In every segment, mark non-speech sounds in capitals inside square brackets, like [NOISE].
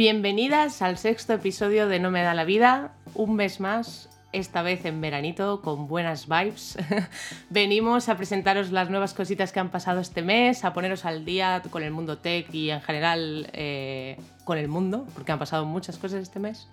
Bienvenidas al sexto episodio de No me da la vida. Un mes más, esta vez en veranito, con buenas vibes. [LAUGHS] Venimos a presentaros las nuevas cositas que han pasado este mes, a poneros al día con el mundo tech y en general eh, con el mundo, porque han pasado muchas cosas este mes.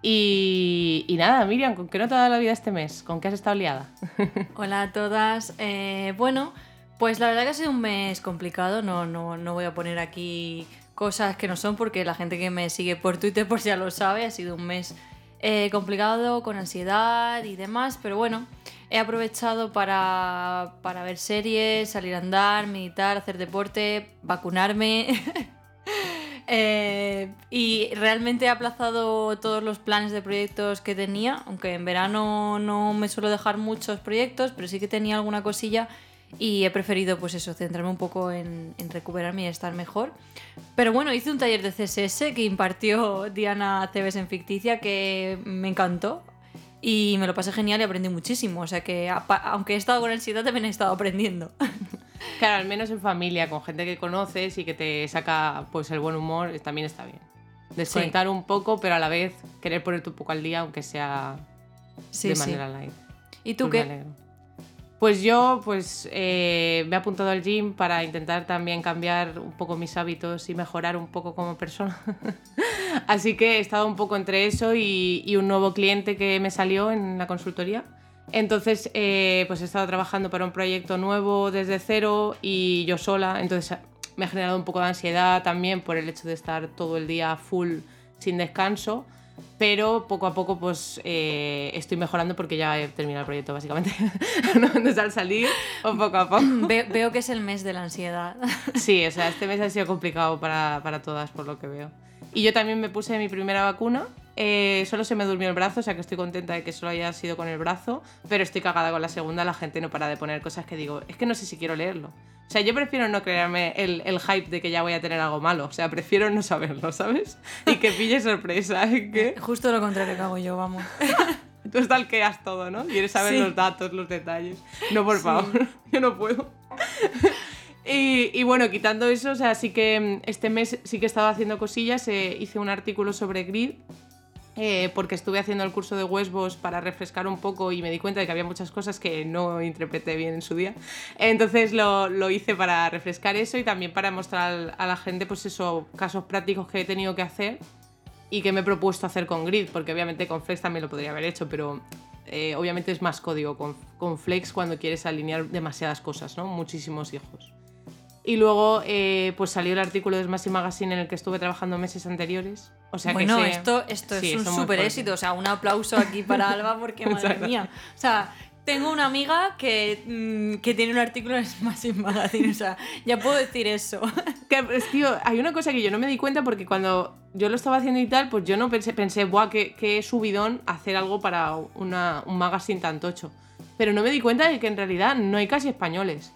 Y, nada, Miriam, ¿con qué no te ha dado la vida este mes? ¿Con qué has estado liada? [LAUGHS] Hola a todas. Eh, bueno, pues la verdad que ha sido un mes complicado. No, no, no voy a poner aquí cosas que no son porque la gente que me sigue por Twitter pues ya lo sabe. Ha sido un mes eh, complicado, con ansiedad y demás. Pero bueno, he aprovechado para, para ver series, salir a andar, meditar, hacer deporte, vacunarme. [LAUGHS] Eh, y realmente he aplazado todos los planes de proyectos que tenía, aunque en verano no me suelo dejar muchos proyectos, pero sí que tenía alguna cosilla y he preferido pues eso, centrarme un poco en, en recuperarme y estar mejor. Pero bueno, hice un taller de CSS que impartió Diana Cebes en Ficticia que me encantó y me lo pasé genial y aprendí muchísimo. O sea que aunque he estado con ansiedad también he estado aprendiendo. [LAUGHS] Claro, al menos en familia, con gente que conoces y que te saca pues el buen humor, también está bien. Desconectar un poco, pero a la vez querer ponerte un poco al día, aunque sea Sí, de sí. manera light. ¿Y tú me qué? Pues yo pues eh, me he apuntado al gym para intentar también cambiar un poco mis hábitos y mejorar un poco como persona. [LAUGHS] Así que he estado un poco entre eso y, un nuevo cliente que me salió en la consultoría. Entonces eh, pues he estado trabajando para un proyecto nuevo desde cero y yo sola. Entonces me ha generado un poco de ansiedad también por el hecho de estar todo el día full sin descanso pero poco a poco pues eh, estoy mejorando porque ya he terminado el proyecto básicamente. [LAUGHS] Entonces al salir, o poco a poco. Ve- veo que es el mes de la ansiedad. [LAUGHS] Sí, o sea, este mes ha sido complicado para, para todas por lo que veo. Y yo también me puse mi primera vacuna. Eh, solo se me durmió el brazo, o sea que estoy contenta de que solo haya sido con el brazo, pero estoy cagada con la segunda, la gente no para de poner cosas que digo, es que no sé si quiero leerlo. O sea, yo prefiero no crearme el, el hype de que ya voy a tener algo malo, o sea, prefiero no saberlo, ¿sabes? Y que pille sorpresa, [LAUGHS] es que... Justo lo contrario que hago yo, vamos. [LAUGHS] Tú stalkeas todo, ¿no? Quieres saber Sí. los datos, los detalles. No, por Sí. favor, [LAUGHS] yo no puedo. y, y bueno, quitando eso, o sea, sí que mm, este mes sí que he estado haciendo cosillas. eh, hice un artículo sobre grid. Eh, porque estuve haciendo el curso de Westbos para refrescar un poco y me di cuenta de que había muchas cosas que no interpreté bien en su día. Entonces lo, lo hice para refrescar eso y también para mostrar a la gente, pues eso, casos prácticos que he tenido que hacer y que me he propuesto hacer con Grid, porque obviamente con Flex también lo podría haber hecho, pero eh, obviamente es más código con, con Flex cuando quieres alinear demasiadas cosas, ¿no? Muchísimos hijos. Y luego pues pues salió el artículo de Smashy Magazine en el que estuve trabajando meses anteriores. O sea bueno, que esto, esto Sí, es un súper éxito. O sea, un aplauso aquí para [LAUGHS] Alba porque, madre mía. O sea, tengo una amiga que, mm, que tiene un artículo en Smashing Magazine. O sea, ya puedo decir eso. [LAUGHS] Que, pues, tío, hay una cosa que yo no me di cuenta porque cuando yo lo estaba haciendo y tal, pues yo no pensé, pensé, buah, qué, qué subidón hacer algo para una, un magazine tan tocho. Pero no me di cuenta de que en realidad no hay casi españoles.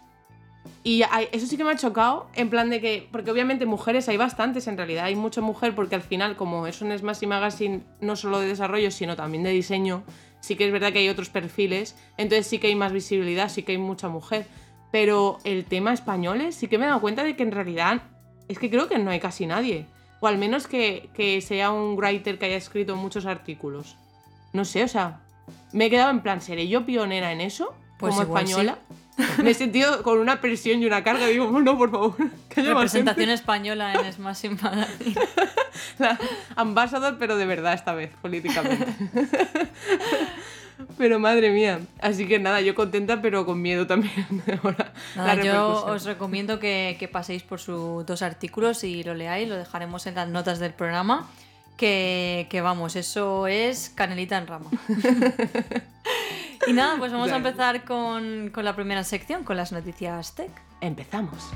Y eso sí que me ha chocado, en plan de que, porque obviamente mujeres hay bastantes en realidad, hay mucha mujer porque al final, como es un Smashy Magazine no solo de desarrollo, sino también de diseño, sí que es verdad que hay otros perfiles, entonces sí que hay más visibilidad, sí que hay mucha mujer. Pero el tema españoles sí que me he dado cuenta de que en realidad es que creo que no hay casi nadie. O al menos que, que sea un writer que haya escrito muchos artículos. No sé, o sea, me he quedado en plan, ¿seré yo pionera en eso? Pues como española. [LAUGHS] Me he sentido con una presión y una carga. Digo, "Oh, no, por favor, [LAUGHS] que Representación española en Smashing [LAUGHS] Magazine. gente". La- Ambassador, pero de verdad esta vez, políticamente. Pero madre mía. Así que nada, yo contenta, pero con miedo también. ahora, Nada, yo os recomiendo que, que paséis por sus dos artículos y lo leáis, lo dejaremos en las notas del programa. Que, que vamos, eso es canelita en rama. [LAUGHS] y nada, pues vamos a empezar con, con la primera sección, con las noticias tech. Empezamos.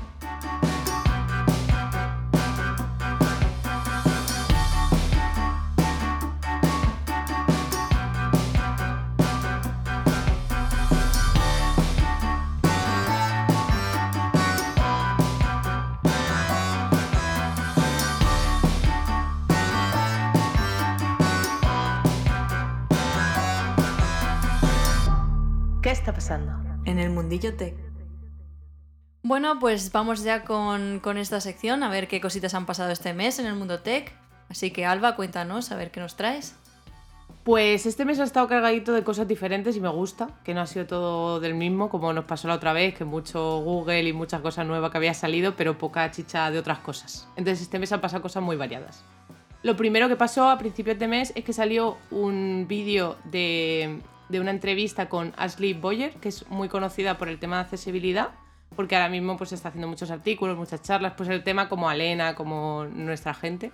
¿Qué está pasando? En el mundillo tech. Bueno, pues vamos ya con, con esta sección, a ver qué cositas han pasado este mes en el mundo tech. Así que Alba, cuéntanos, a ver qué nos traes. Pues este mes ha estado cargadito de cosas diferentes y me gusta, que no ha sido todo del mismo, como nos pasó la otra vez, que mucho Google y muchas cosas nuevas que había salido, pero poca chicha de otras cosas. Entonces este mes han pasado cosas muy variadas. Lo primero que pasó a principios de mes es que salió un vídeo de, de una entrevista con Ashley Boyer, que es muy conocida por el tema de accesibilidad, porque ahora mismo pues está haciendo muchos artículos, muchas charlas, pues el tema como Alena, como nuestra gente.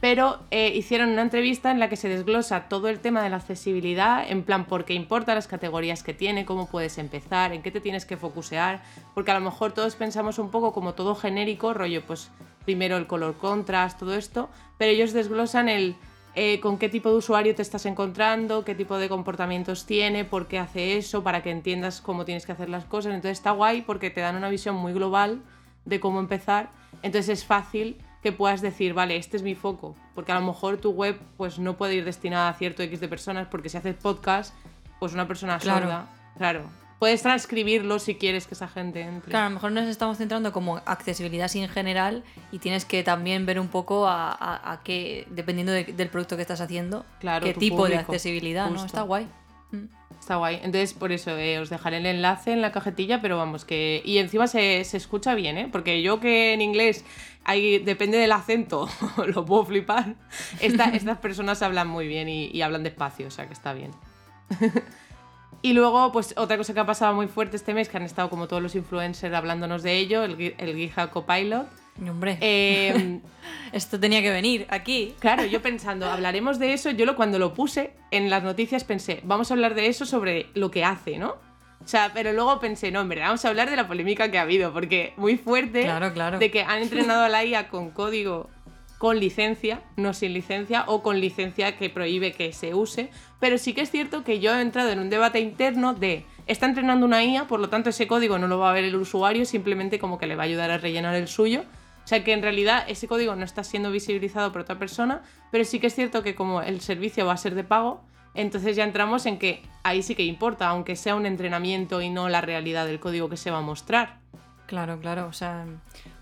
Pero eh, hicieron una entrevista en la que se desglosa todo el tema de la accesibilidad, en plan por qué importa las categorías que tiene, cómo puedes empezar, en qué te tienes que focusear, porque a lo mejor todos pensamos un poco como todo genérico, rollo, pues primero el color contrast, todo esto, pero ellos desglosan el eh, con qué tipo de usuario te estás encontrando, qué tipo de comportamientos tiene, por qué hace eso, para que entiendas cómo tienes que hacer las cosas. Entonces está guay porque te dan una visión muy global de cómo empezar. Entonces es fácil que puedas decir, vale, este es mi foco, porque a lo mejor tu web pues no puede ir destinada a cierto X de personas, porque si haces podcast, pues una persona Claro. sorda, claro, puedes transcribirlo si quieres que esa gente entre. Claro, a lo mejor nos estamos centrando como accesibilidad en general y tienes que también ver un poco a, a- a qué, dependiendo de- del producto que estás haciendo, Claro, qué tipo de accesibilidad, ¿no? Está guay. Mm. Está guay. Entonces, por eso, eh, os dejaré el enlace en la cajetilla, pero vamos, que. Y encima se, se escucha bien, ¿eh? Porque yo que en inglés hay, depende del acento, [LAUGHS] lo puedo flipar. Esta- estas personas hablan muy bien y, y hablan despacio, o sea que está bien. [LAUGHS] y luego, pues otra cosa que ha pasado muy fuerte este mes, que han estado como todos los influencers hablándonos de ello, el, el GitHub Copilot. Hombre, Eh, [LAUGHS] esto tenía que venir aquí. Claro, yo pensando, hablaremos de eso, yo lo, cuando lo puse en las noticias pensé, vamos a hablar de eso sobre lo que hace, ¿no? O sea, pero luego pensé, no, hombre, vamos a hablar de la polémica que ha habido, porque muy fuerte Claro, claro. de que han entrenado a la IA con código con licencia, no sin licencia, o con licencia que prohíbe que se use, pero sí que es cierto que yo he entrado en un debate interno de, está entrenando una IA, por lo tanto ese código no lo va a ver el usuario, simplemente como que le va a ayudar a rellenar el suyo, o sea que en realidad ese código no está siendo visibilizado por otra persona, pero sí que es cierto que como el servicio va a ser de pago, entonces ya entramos en que ahí sí que importa, aunque sea un entrenamiento y no la realidad del código que se va a mostrar. Claro, claro. O sea,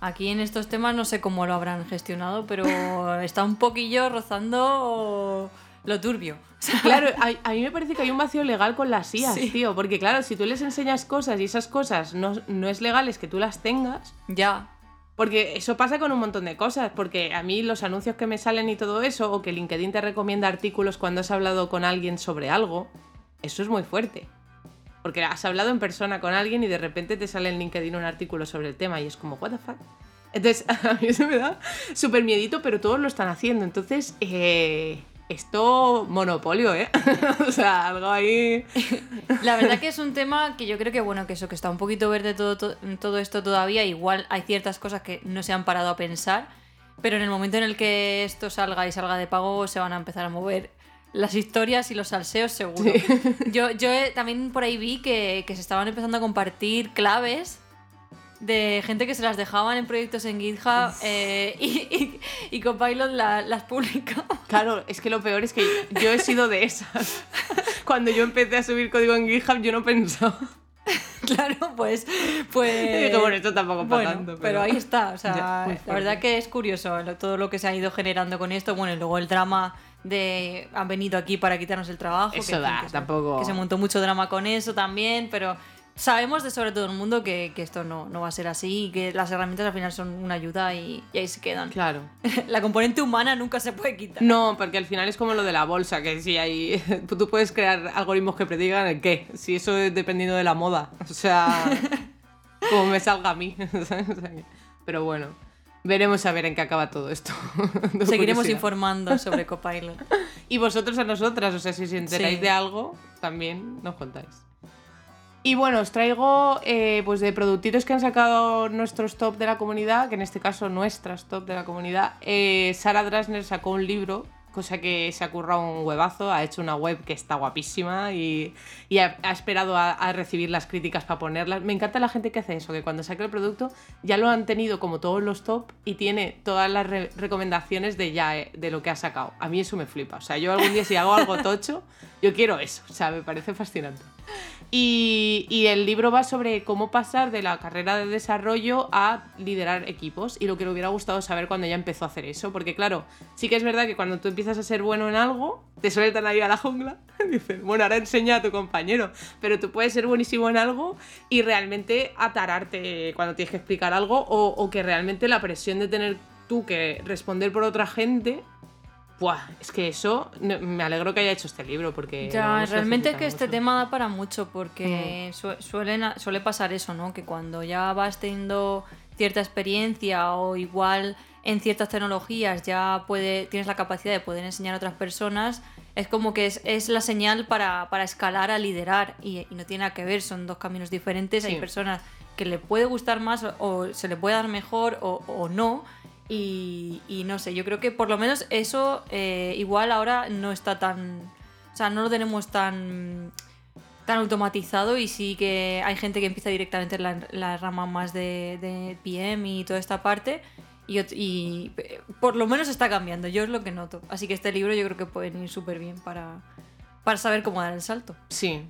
aquí en estos temas no sé cómo lo habrán gestionado, pero [LAUGHS] está un poquillo rozando lo turbio. [LAUGHS] Claro, a, a mí me parece que hay un vacío legal con las IAS, Sí. tío, porque claro, si tú les enseñas cosas y esas cosas no, no es legal es que tú las tengas, ya. porque eso pasa con un montón de cosas, porque a mí los anuncios que me salen y todo eso, o que LinkedIn te recomienda artículos cuando has hablado con alguien sobre algo, eso es muy fuerte. Porque has hablado en persona con alguien y de repente te sale en LinkedIn un artículo sobre el tema y es como, what the fuck. Entonces, [LAUGHS] a mí eso me da súper miedito, pero todos lo están haciendo. Entonces, eh, esto monopolio, ¿eh? [LAUGHS] o sea, algo ahí... La verdad que es un tema que yo creo que, bueno, que eso, que está un poquito verde todo, todo esto todavía. Igual hay ciertas cosas que no se han parado a pensar, pero en el momento en el que esto salga y salga de pago, se van a empezar a mover las historias y los salseos seguro. [LAUGHS] Yo, yo eh, también por ahí vi que, que se estaban empezando a compartir claves de gente que se las dejaban en proyectos en GitHub eh, y, y, y Copilot la- las publicaba. Claro, es que lo peor es que yo he sido de esas. Cuando yo empecé a subir código en GitHub, yo no pensaba. Claro, pues. Pues dije, bueno, esto tampoco para bueno, tanto. pero... ahí está. O sea, Ya, la verdad que es curioso lo- todo lo que se ha ido generando con esto. Bueno, y luego el drama de han venido aquí para quitarnos el trabajo. Eso da, que tampoco- Que se montó mucho drama con eso también, pero sabemos de sobre todo el mundo que, que esto no, no va a ser así y que las herramientas al final son una ayuda y, y ahí se quedan. Claro. [LAUGHS] La componente humana nunca se puede quitar. No, porque al final es como lo de la bolsa, que si hay. [LAUGHS] Tú puedes crear algoritmos que predigan el qué. Si eso es dependiendo de la moda. O sea. [LAUGHS] como me salga a mí. Pero bueno. Veremos a ver en qué acaba todo esto. [LAUGHS] Seguiremos curiosidad. informando sobre Copilot. [LAUGHS] Y vosotros a nosotras, o sea, si os enteráis Sí. de algo, también nos contáis. Y bueno, os traigo eh, pues de productitos que han sacado nuestros top de la comunidad, que en este caso nuestras top de la comunidad. Eh, Sara Drasner sacó un libro, cosa que se ha currado un huevazo, ha hecho una web que está guapísima y, y ha, esperado a, recibir las críticas para ponerlas. Me encanta la gente que hace eso, que cuando saca el producto ya lo han tenido como todos los top y tiene todas las re- recomendaciones de eh, de lo que ha sacado. A mí eso me flipa. O sea, yo algún día si hago algo tocho, yo quiero eso. O sea, me parece fascinante. Y, el libro va sobre cómo pasar de la carrera de desarrollo a liderar equipos y lo que le hubiera gustado saber cuando ya empezó a hacer eso. Porque claro, sí que es verdad que cuando tú empiezas a ser bueno en algo, te sueltan ahí a la jungla. [LAUGHS] Dicen, bueno, ahora enseña a tu compañero. Pero tú puedes ser buenísimo en algo y realmente atararte cuando tienes que explicar algo o que realmente la presión de tener tú que responder por otra gente... Buah, es que eso me alegro que haya hecho este libro porque Ya, realmente que este mucho. tema da para mucho porque su- suelen suele pasar eso, ¿no? Que cuando ya vas teniendo cierta experiencia o igual en ciertas tecnologías ya puede, tienes la capacidad de poder enseñar a otras personas, es como que es, es la señal para, para escalar a liderar y, y no tiene nada que ver, son dos caminos diferentes, Sí. hay personas que le puede gustar más o, o se le puede dar mejor o, o no. Y, y no sé, yo creo que por lo menos eso eh, igual ahora no está tan... O sea, no lo tenemos tan tan automatizado y sí que hay gente que empieza directamente en la, la rama más de, de PM y toda esta parte y, y, eh, por lo menos está cambiando, yo es lo que noto. Así que este libro yo creo que puede venir súper bien para, para saber cómo dar el salto. Sí,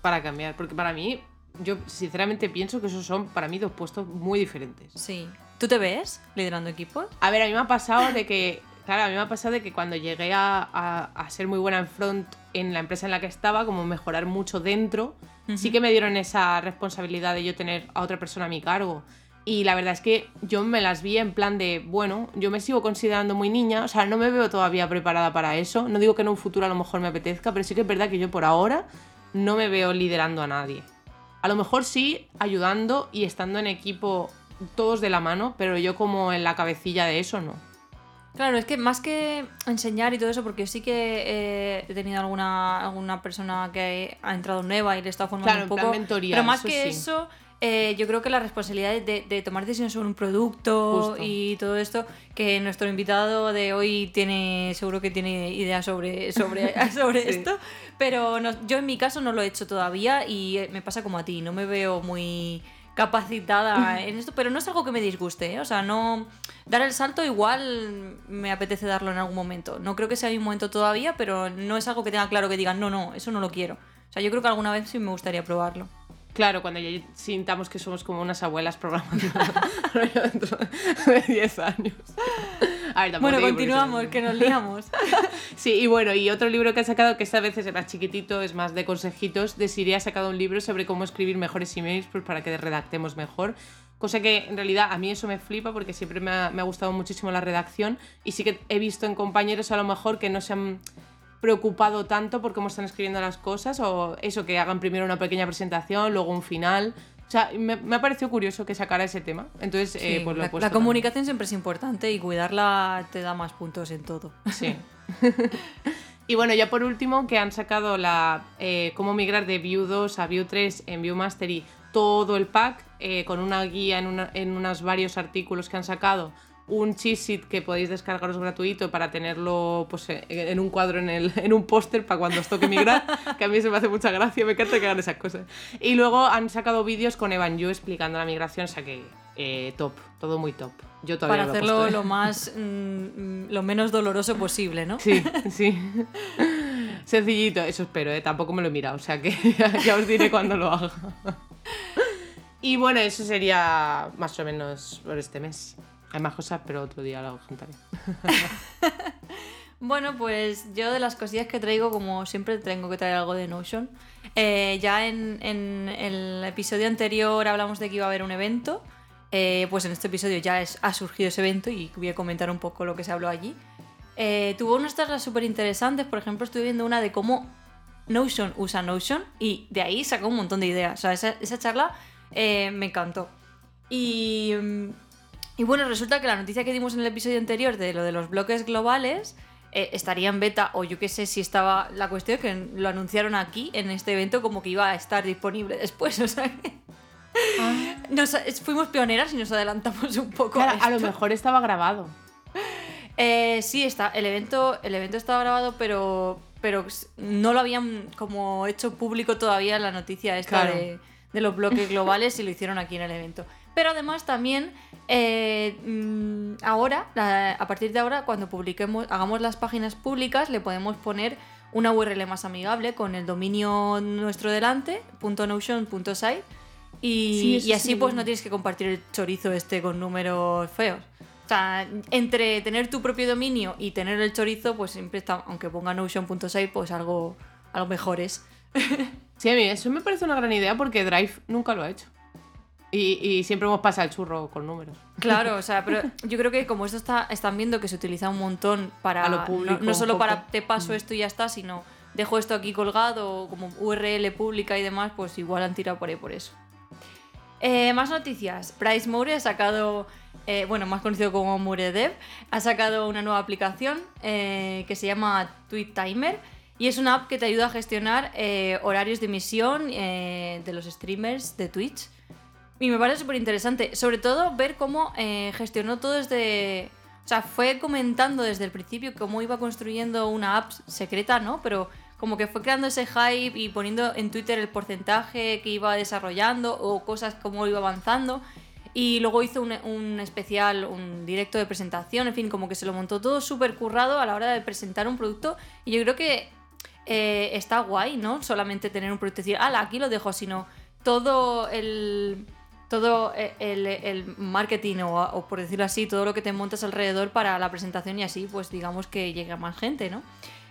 para cambiar. Porque para mí, yo sinceramente pienso que esos son para mí dos puestos muy diferentes. Sí. ¿Tú te ves liderando equipos? A ver, a mí me ha pasado de que. Claro, a mí me ha pasado de que cuando llegué a, a- a ser muy buena en front en la empresa en la que estaba, como mejorar mucho dentro, sí que me dieron esa responsabilidad de yo tener a otra persona a mi cargo. Y la verdad es que yo me las vi en plan de, bueno, yo me sigo considerando muy niña, o sea, no me veo todavía preparada para eso. No digo que en un futuro a lo mejor me apetezca, pero sí que es verdad que yo por ahora no me veo liderando a nadie. A lo mejor sí ayudando y estando en equipo todos de la mano, pero yo como en la cabecilla de eso no. Claro, es que más que enseñar y todo eso, porque sí que eh, he tenido alguna, alguna persona que ha entrado nueva y le he estado formando Claro, un poco. mentoría, pero más eso que sí. eso, eh, yo creo que la responsabilidad de, de tomar decisiones sobre un producto Justo. y todo esto, que nuestro invitado de hoy tiene, seguro que tiene ideas sobre, sobre, [LAUGHS] [LAUGHS] sobre Sí. esto, pero no- yo en mi caso no lo he hecho todavía y eh, me pasa como a ti, no me veo muy capacitada en esto, pero no es algo que me disguste, ¿eh? o sea, no dar el salto igual me apetece darlo en algún momento. No creo que sea mi momento todavía, pero no es algo que tenga claro que digan, no, no, eso no lo quiero. O sea, yo creo que alguna vez sí me gustaría probarlo. Claro, cuando ya sintamos que somos como unas abuelas programando [LAUGHS] [LAUGHS] dentro de 10 años. A ver, Bueno, continuamos, que nos liamos. [LAUGHS] Sí, y bueno, y otro libro que ha sacado, que esta vez es más chiquitito, es más de consejitos, de Siri ha sacado un libro sobre cómo escribir mejores emails pues, para que redactemos mejor. Cosa que en realidad a mí eso me flipa porque siempre me ha, me ha gustado muchísimo la redacción y sí que he visto en compañeros a lo mejor que no se han preocupado tanto por cómo están escribiendo las cosas o eso, que hagan primero una pequeña presentación, luego un final. O sea, me, me ha parecido curioso que sacara ese tema. Entonces, eh, Sí, pues lo he la, puesto la también. comunicación siempre es importante y cuidarla te da más puntos en todo. Sí. [LAUGHS] y bueno, ya por último, que han sacado la eh, cómo migrar de Vue 2 a Vue 3 en Vue Mastery todo el pack, eh, con una guía en, una- en unos varios artículos que han sacado, un cheat sheet que podéis descargaros gratuito para tenerlo pues, eh, en un cuadro, en, el, en un póster para cuando os toque migrar, [LAUGHS] que a mí se me hace mucha gracia, me encanta que hagan esas cosas. Y luego han sacado vídeos con Evan Yu explicando la migración, o sea que eh, top, todo muy top. Yo todavía Para lo hacerlo ¿eh? lo más mm, mm, lo menos doloroso posible, ¿no? Sí, [LAUGHS] sí. Sencillito, eso espero, ¿eh? tampoco me lo he mirado, o sea que ya, [LAUGHS] ya os diré cuando lo haga. Y bueno, eso sería más o menos por este mes. Hay más cosas, pero otro día lo contaré. [LAUGHS] Bueno, pues yo de las cosillas que traigo, como siempre tengo que traer algo de Notion. Eh, ya en, en el episodio anterior hablamos de que iba a haber un evento. Eh, pues en este episodio ya ha surgido ese evento y voy a comentar un poco lo que se habló allí. Eh, tuvo unas charlas súper interesantes. Por ejemplo, estuve viendo una de cómo Notion usa Notion y de ahí sacó un montón de ideas. O sea, esa, esa charla me encantó. Y mm, Y bueno, resulta que la noticia que dimos en el episodio anterior de lo de los bloques globales eh, estaría en beta, o yo qué sé si estaba. La cuestión es que lo anunciaron aquí en este evento como que iba a estar disponible después, [LAUGHS] o sea que. Ah. Nos- fuimos pioneras y nos adelantamos un poco. Claro, a lo mejor estaba grabado. Eh, sí, está. El evento, el evento estaba grabado, pero, pero no lo habían como hecho público todavía la noticia esta Claro. de, de los bloques globales y lo hicieron aquí en el evento. Pero además también eh, mm, ahora, a partir de ahora, cuando publiquemos, hagamos las páginas públicas, le podemos poner una URL más amigable con el dominio nuestro delante, .notion.site y, Sí, y así sí. pues no tienes que compartir el chorizo este con números feos. O sea, entre tener tu propio dominio y tener el chorizo, pues siempre está, aunque ponga notion.site, pues algo, algo mejor es. [LAUGHS] Sí, a mí eso me parece una gran idea porque Drive nunca lo ha hecho. Y, y siempre hemos pasado el churro con números. Claro, [LAUGHS] o sea, pero yo creo que como esto está, están viendo que se utiliza un montón para A lo no- público, no, solo para. Mm. te paso esto y ya está, sino dejo esto aquí colgado como URL pública y demás, pues igual han tirado por ahí por eso. Eh, más noticias. Bryce Moore ha sacado, eh, bueno, más conocido como Moore Dev, ha sacado una nueva aplicación eh, que se llama Tweet Timer y es una app que te ayuda a gestionar eh, horarios de emisión eh, de los streamers de Twitch. Y me parece súper interesante, sobre todo ver cómo eh, gestionó todo desde... O sea, fue comentando desde el principio cómo iba construyendo una app secreta, ¿no? Pero como que fue creando ese hype y poniendo en Twitter el porcentaje que iba desarrollando o cosas como iba avanzando. Y luego hizo un, especial, un directo de presentación, en fin, como que se lo montó todo súper currado a la hora de presentar un producto. Y yo creo que eh, está guay, ¿no? Solamente tener un producto y decir, ala, aquí lo dejo, sino todo el todo e, el, marketing o, por decirlo así, todo lo que te montas alrededor para la presentación y así, pues digamos que llegue a más gente, ¿no?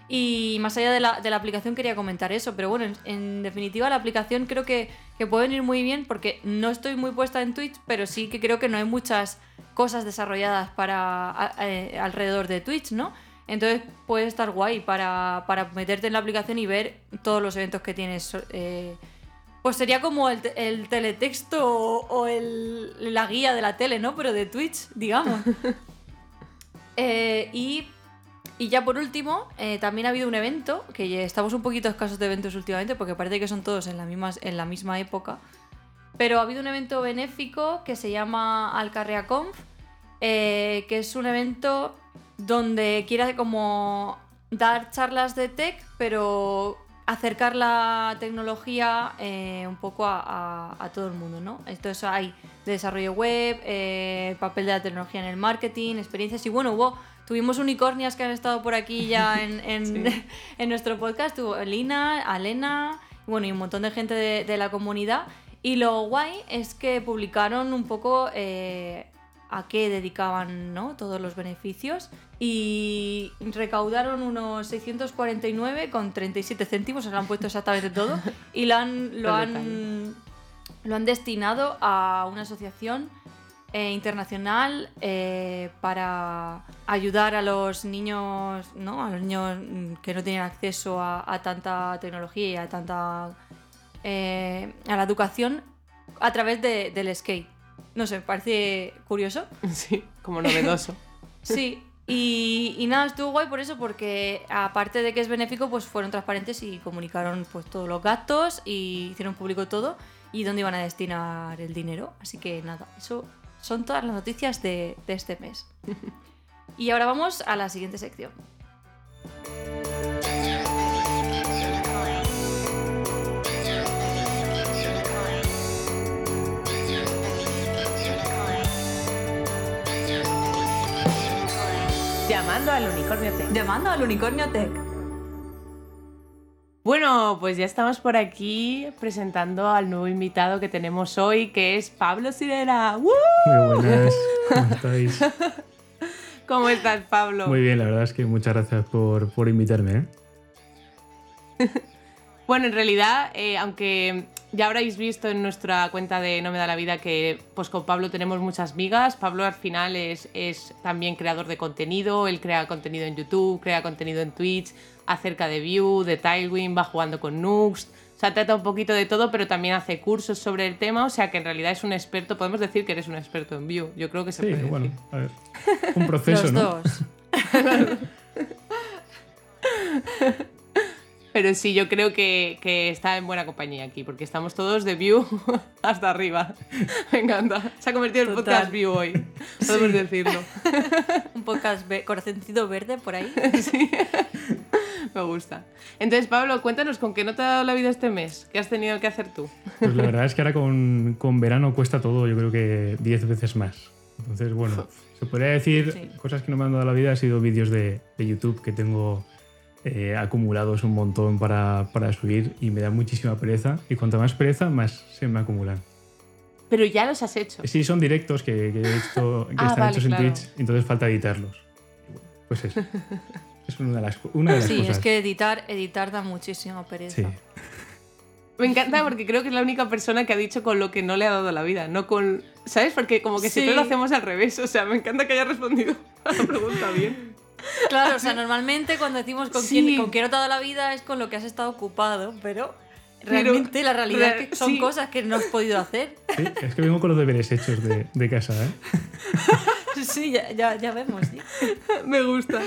Y más allá de la, de la aplicación quería comentar eso, pero bueno, en, definitiva la aplicación creo que, que puede venir muy bien porque no estoy muy puesta en Twitch, pero sí que creo que no hay muchas cosas desarrolladas para eh, alrededor de Twitch, ¿no? Entonces puede estar guay para, para meterte en la aplicación y ver todos los eventos que tienes. eh, pues sería como el, te- el teletexto o, o el- la guía de la tele, ¿no? Pero de Twitch, digamos. [LAUGHS] Eh, y, y ya por último, eh, también ha habido un evento, que estamos un poquito escasos de eventos últimamente, porque parece que son todos en la misma, en la misma época. Pero ha habido un evento benéfico que se llama Alcarrea Conf, eh, que es un evento donde quiere como dar charlas de tech, pero acercar la tecnología eh, un poco a, a- a todo el mundo, ¿no? Entonces hay de desarrollo web, eh, papel de la tecnología en el marketing, experiencias y bueno, hubo... Tuvimos unicornias que han estado por aquí ya [LAUGHS] en, en- Sí. [LAUGHS] en nuestro podcast. Tuvo Lina, Alena, y bueno, y un montón de gente de, de la comunidad. Y lo guay es que publicaron un poco eh, a qué dedicaban ¿no? todos los beneficios y recaudaron unos 649 con 37 céntimos, se lo han puesto exactamente todo y lo han, lo han, lo han destinado a una asociación eh, internacional eh, para ayudar a los niños, ¿no? A los niños que no tienen acceso a, a tanta tecnología y a tanta eh, a la educación a través de- del skate. No sé, parece curioso. [LAUGHS] Sí, como novedoso. [LAUGHS] Sí. Y, y nada, estuvo guay por eso, porque aparte de que es benéfico, pues fueron transparentes y comunicaron pues todos los gastos y hicieron público todo y dónde iban a destinar el dinero. Así que nada, eso son todas las noticias de, de este mes. [LAUGHS] y ahora vamos a la siguiente sección. Llamando al unicornio Tech. Llamando al Unicornio Tech. Bueno, pues ya estamos por aquí presentando al nuevo invitado que tenemos hoy, que es Pablo Sirena. ¡Woo! Muy buenas, ¿cómo estáis? [LAUGHS] ¿Cómo estás, Pablo? Muy bien, la verdad es que muchas gracias por, por invitarme. ¿eh? [LAUGHS] Bueno, en realidad, eh, aunque ya habréis visto en nuestra cuenta de No me da la vida que pues con Pablo tenemos muchas migas, Pablo al final es, es también creador de contenido, él crea contenido en YouTube, crea contenido en Twitch, acerca de View, de Tailwind, va jugando con Nux, o sea, trata un poquito de todo, pero también hace cursos sobre el tema, o sea que en realidad es un experto, podemos decir que eres un experto en Vue, yo creo que se Sí, puede bueno, decir. a ver. Un proceso, Los ¿no? dos. [LAUGHS] [LAUGHS] Pero sí, yo creo que, que está en buena compañía aquí, porque estamos todos de Vue [LAUGHS] hasta arriba. Me encanta. Se ha convertido en Total. podcast Vue hoy, podemos decirlo. [LAUGHS] Un podcast ve- corazoncito verde por ahí. [LAUGHS] Sí. Me gusta. Entonces, Pablo, cuéntanos con qué no te ha dado la vida este mes. ¿Qué has tenido que hacer tú? Pues la verdad es que ahora con, con verano cuesta todo, yo creo que 10 veces más. Entonces, bueno, se podría decir Sí. cosas que no me han dado la vida, ha sido vídeos de, de YouTube que tengo eh, acumulados un montón para, para subir y me da muchísima pereza. Y cuanto más pereza, más se me acumulan. Pero ya los has hecho. Sí, son directos que, que he visto [LAUGHS] que Ah, están vale, hechos en claro. Twitch, entonces falta editarlos. Pues eso. [LAUGHS] es una de las, una de las Sí, cosas. es que editar, editar da muchísima pereza. Sí. Me encanta porque creo que es la única persona que ha dicho con lo que no le ha dado la vida, no con... ¿Sabes? Porque como que siempre Sí. lo hacemos al revés. O sea, me encanta que haya respondido a [LAUGHS] la pregunta bien. Claro, o sea, [LAUGHS] normalmente cuando decimos con, Sí. quién, con ha dado la vida es con lo que has estado ocupado, pero Pero- realmente la realidad re- es que son sí. cosas que no has podido hacer. Sí, es que vengo con los deberes hechos de, de casa, ¿eh? [LAUGHS] Sí, ya, ya, ya vemos. sí. [LAUGHS] Me gusta.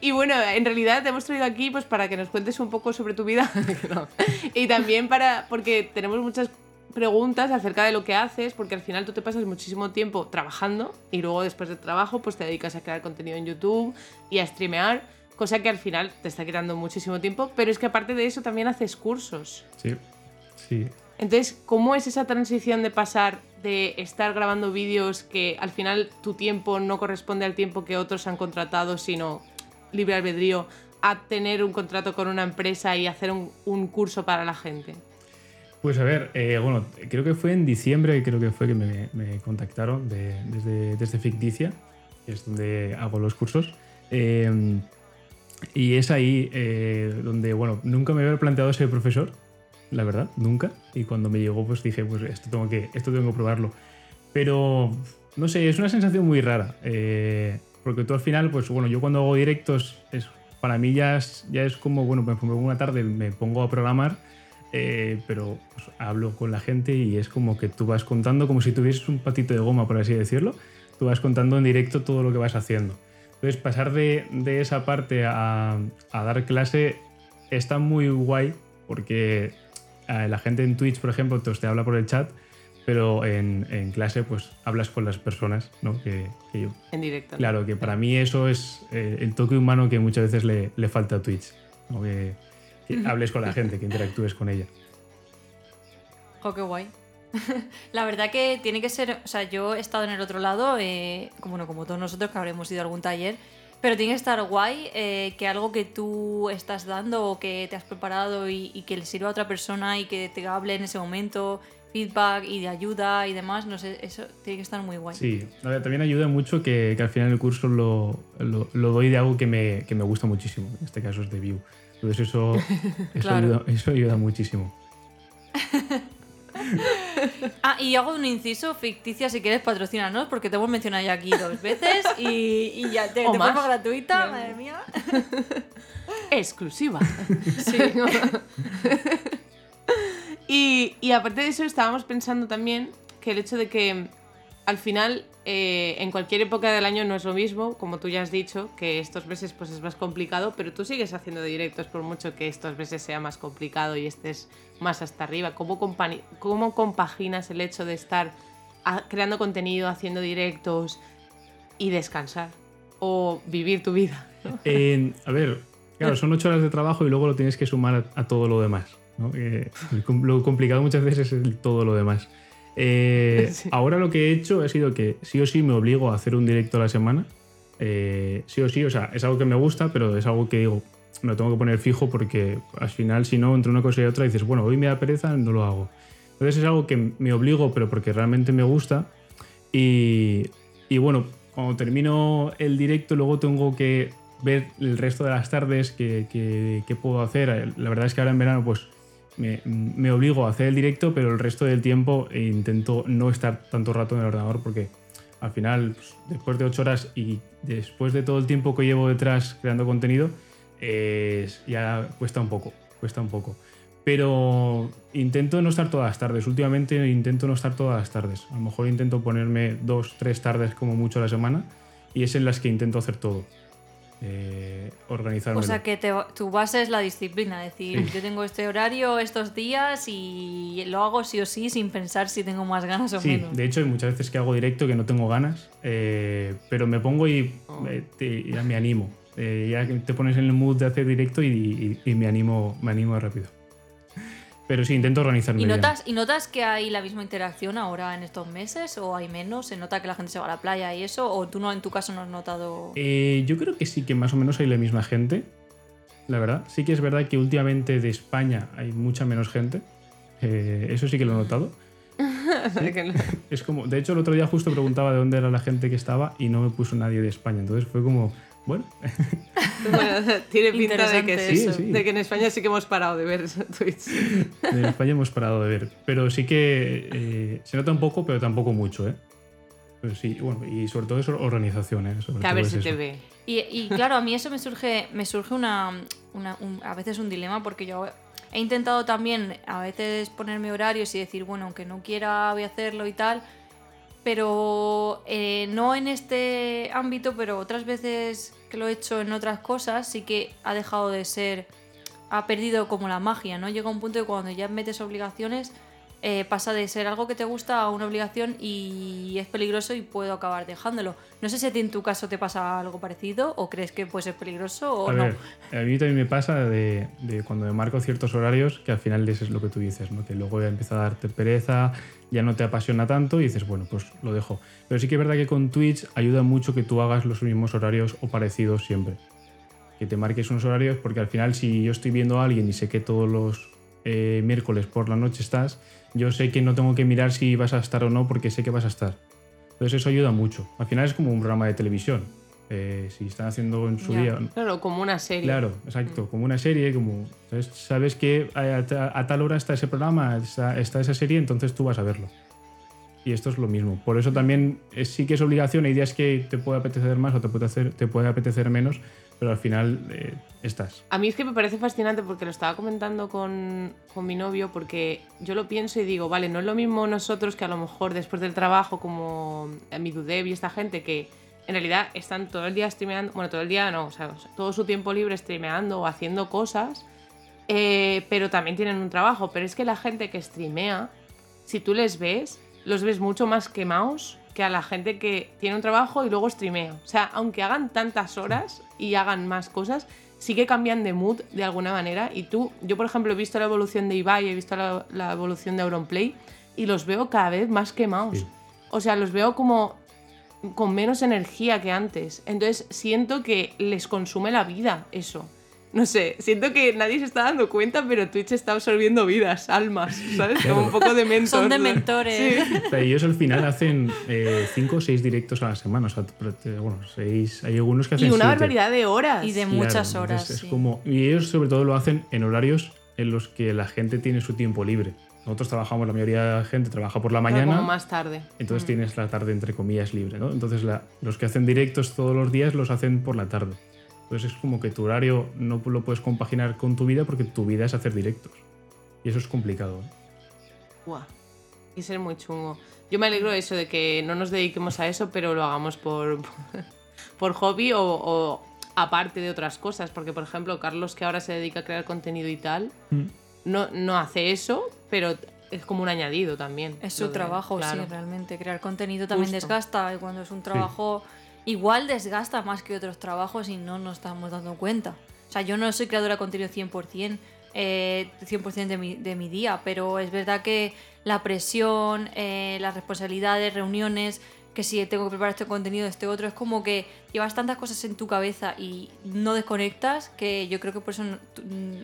Y bueno, en realidad te hemos traído aquí pues para que nos cuentes un poco sobre tu vida. No. Y también para. porque tenemos muchas preguntas acerca de lo que haces, porque al final tú te pasas muchísimo tiempo trabajando y luego después del trabajo pues te dedicas a crear contenido en YouTube y a streamear, cosa que al final te está quitando muchísimo tiempo, pero es que aparte de eso también haces cursos. Sí. Sí. Entonces, ¿cómo es esa transición de pasar de estar grabando vídeos que al final tu tiempo no corresponde al tiempo que otros han contratado, sino libre albedrío, a tener un contrato con una empresa y hacer un, un curso para la gente? Pues a ver, eh, bueno, creo que fue en diciembre, creo que fue que me, me contactaron de- desde, desde Ficticia, que es donde hago los cursos. Eh, y es ahí eh, donde, bueno, nunca me había planteado ser profesor, la verdad, nunca. Y cuando me llegó, pues dije, pues esto tengo que, esto tengo que probarlo. Pero, no sé, es una sensación muy rara. eh, porque tú al final, pues bueno, yo cuando hago directos, es, para mí ya es, ya es como, bueno, me pongo una tarde, me pongo a programar, eh, pero pues, hablo con la gente y es como que tú vas contando, como si tuvieses un patito de goma, por así decirlo, tú vas contando en directo todo lo que vas haciendo. Entonces, pasar de, de esa parte a, a dar clase está muy guay porque eh, la gente en Twitch, por ejemplo, pues, te habla por el chat, pero en, en clase pues hablas con las personas, ¿no? Que, que yo- En directo. claro, que para mí eso es eh, el toque humano que muchas veces le, le falta a Twitch, que, que hables con la gente, que interactúes con ella. Jo, qué guay. [LAUGHS] La verdad que tiene que ser, o sea, yo he estado en el otro lado, eh, como no, como todos nosotros que habremos ido a algún taller, pero tiene que estar guay eh, que algo que tú estás dando o que te has preparado y, y que le sirva a otra persona y que te hable en ese momento, feedback y de ayuda y demás, no sé, eso tiene que estar muy guay. Sí, a ver, también ayuda mucho que, que al final el curso lo, lo- lo doy de algo que me, que me gusta muchísimo, en este caso es de Vue. Entonces eso, [LAUGHS] eso, Claro. ayuda, eso ayuda muchísimo. [LAUGHS] Ah, y hago un inciso ficticia si quieres patrocínanos, porque te hemos mencionado ya aquí dos veces y, y ya te, de forma gratuita, Bien. madre mía. [LAUGHS] Exclusiva. Sí. Y, y aparte de eso, estábamos pensando también que el hecho de que al final, eh, en cualquier época del año no es lo mismo, como tú ya has dicho, que estos meses pues es más complicado, pero tú sigues haciendo directos por mucho que estos meses sea más complicado y estés más hasta arriba. ¿Cómo, compaginas el hecho de estar creando contenido, haciendo directos y descansar? O vivir tu vida. [LAUGHS] A ver, claro, son ocho horas de trabajo y luego lo tienes que sumar a, a todo lo demás. Eh, lo complicado muchas veces es todo lo demás. Eh, [LAUGHS] Sí. Ahora lo que he hecho ha sido que sí o sí me obligo a hacer un directo a la semana. Eh, sí o sí, o sea, es algo que me gusta, pero es algo que digo, me lo tengo que poner fijo porque al final, si no, entre una cosa y otra dices, bueno, hoy me da pereza, no lo hago. Entonces es algo que me obligo, pero porque realmente me gusta. Y, y bueno, cuando termino el directo, luego tengo que ver el resto de las tardes que, que- que puedo hacer. La verdad es que ahora en verano, pues me, obligo a hacer el directo, pero el resto del tiempo intento no estar tanto rato en el ordenador porque al final, pues, después de ocho horas y después de todo el tiempo que llevo detrás creando contenido, eh, ya cuesta un poco. cuesta un poco. Pero intento no estar todas las tardes. Últimamente intento no estar todas las tardes. A lo mejor intento ponerme dos, tres tardes como mucho a la semana y es en las que intento hacer todo. Eh, organizarme. O sea que te- tu base es la disciplina, decir, Sí. yo tengo este horario estos días y lo hago sí o sí sin pensar si tengo más ganas o Sí, menos. de hecho hay muchas veces que hago directo que no tengo ganas, eh, pero me pongo y eh, te- ya me animo. Eh, ya te pones en el mood de hacer directo y, y- y me animo me animo rápido. Pero sí, intento organizarme ¿Y bien. notas, ¿Y notas que hay la misma interacción ahora en estos meses o hay menos? ¿Se nota que la gente se va a la playa y eso? ¿O tú no en tu caso no has notado...? Eh, yo creo que sí que más o menos hay la misma gente, la verdad. Sí que es verdad que últimamente de España hay mucha menos gente. Eh, eso sí que lo he notado. [LAUGHS] Es como, de hecho, el otro día justo preguntaba de dónde era la gente que estaba y no me puso nadie de España. Entonces fue como, bueno, Bueno, tiene pinta de que sí, eso. Sí, sí. de que en España sí que hemos parado de ver Twitch. en España hemos parado de ver. Pero sí que eh, se nota un poco, pero tampoco mucho, ¿eh? Pero sí, bueno, y sobre todo es organización, ¿eh? Sobre Que a ver es si te eso. ve. Y, y claro, a mí eso me surge, me surge una, una- un- a veces un dilema porque yo he intentado también a veces ponerme horarios y decir, bueno, aunque no quiera voy a hacerlo y tal, pero eh, no en este ámbito, pero otras veces que lo he hecho en otras cosas sí que ha dejado de ser, ha perdido como la magia, ¿no? Llega un punto que cuando ya metes obligaciones eh, pasa de ser algo que te gusta a una obligación y es peligroso y puedo acabar dejándolo. No sé si a ti en tu caso te pasa algo parecido o crees que puede ser peligroso o A no. ver, a mí también me pasa de, de cuando me marco ciertos horarios que al final eso es lo que tú dices, ¿no? que luego ya empieza a darte pereza, ya no te apasiona tanto y dices, bueno, pues lo dejo. Pero sí que es verdad que con Twitch ayuda mucho que tú hagas los mismos horarios o parecidos siempre. Que te marques unos horarios porque al final si yo estoy viendo a alguien y sé que todos los eh, miércoles por la noche estás, yo sé que no tengo que mirar si vas a estar o no porque sé que vas a estar. Entonces eso ayuda mucho. Al final es como un programa de televisión. Eh, si están haciendo en su Ya. día Claro, como una serie. Claro, exacto, como una serie, como ¿sabes? sabes que a, tal hora está ese programa, está, está esa serie, entonces tú vas a verlo. Y esto es lo mismo. Por eso también es- sí que es obligación, hay días que te puede apetecer más o te puede, hacer, te puede apetecer menos, pero al final eh, estás. A mí es que me parece fascinante porque lo estaba comentando con, con mi novio porque yo lo pienso y digo, vale, no es lo mismo nosotros que a lo mejor después del trabajo como mi Dudev y esta gente que en realidad están todo el día streameando, bueno, todo el día no, o sea, todo su tiempo libre streameando o haciendo cosas, eh, pero también tienen un trabajo, pero es que la gente que streamea, si tú les ves, los ves mucho más quemados que a la gente que tiene un trabajo y luego streamea. O sea, aunque hagan tantas horas y hagan más cosas, sí que cambian de mood de alguna manera. Y tú, yo por ejemplo he visto la evolución de Ibai, he visto la, la evolución de Auronplay y los veo cada vez más quemados. Sí. O sea, los veo como con menos energía que antes. Entonces siento que les consume la vida eso. No sé, siento que nadie se está dando cuenta, pero Twitch está absorbiendo vidas, almas, ¿sabes? Como un poco de mentor. Son de mentores. Sí. O sea, ellos al final hacen 5 o 6 directos a la semana. O sea, eh, bueno, seis, hay algunos que hacen Y una siete. barbaridad de horas. Y de Claro, muchas horas. es sí. como, y ellos sobre todo lo hacen en horarios en los que la gente tiene su tiempo libre. Nosotros trabajamos, la mayoría de la gente trabaja por la mañana, como más tarde. entonces Mm. tienes la tarde entre comillas libre, ¿no? Entonces la- los que hacen directos todos los días los hacen por la tarde. Entonces es como que tu horario no lo puedes compaginar con tu vida porque tu vida es hacer directos. Y eso es complicado. ¿eh? Buah. Y ser muy chungo. Yo me alegro de eso, de que no nos dediquemos a eso, pero lo hagamos por, [LAUGHS] por hobby o, o aparte de otras cosas. Porque, por ejemplo, Carlos, que ahora se dedica a crear contenido y tal, Mm. no, no hace eso, pero es como un añadido también. Es su de- trabajo, claro. sí, realmente. Crear contenido también Justo. desgasta y cuando es un trabajo igual desgasta más que otros trabajos y no nos estamos dando cuenta. O sea, yo no soy creadora de contenido 100%, eh, 100% de mi, de mi día, pero es verdad que la presión, eh, las responsabilidades, reuniones, que si tengo que preparar este contenido, este otro, es como que llevas tantas cosas en tu cabeza y no desconectas que yo creo que por eso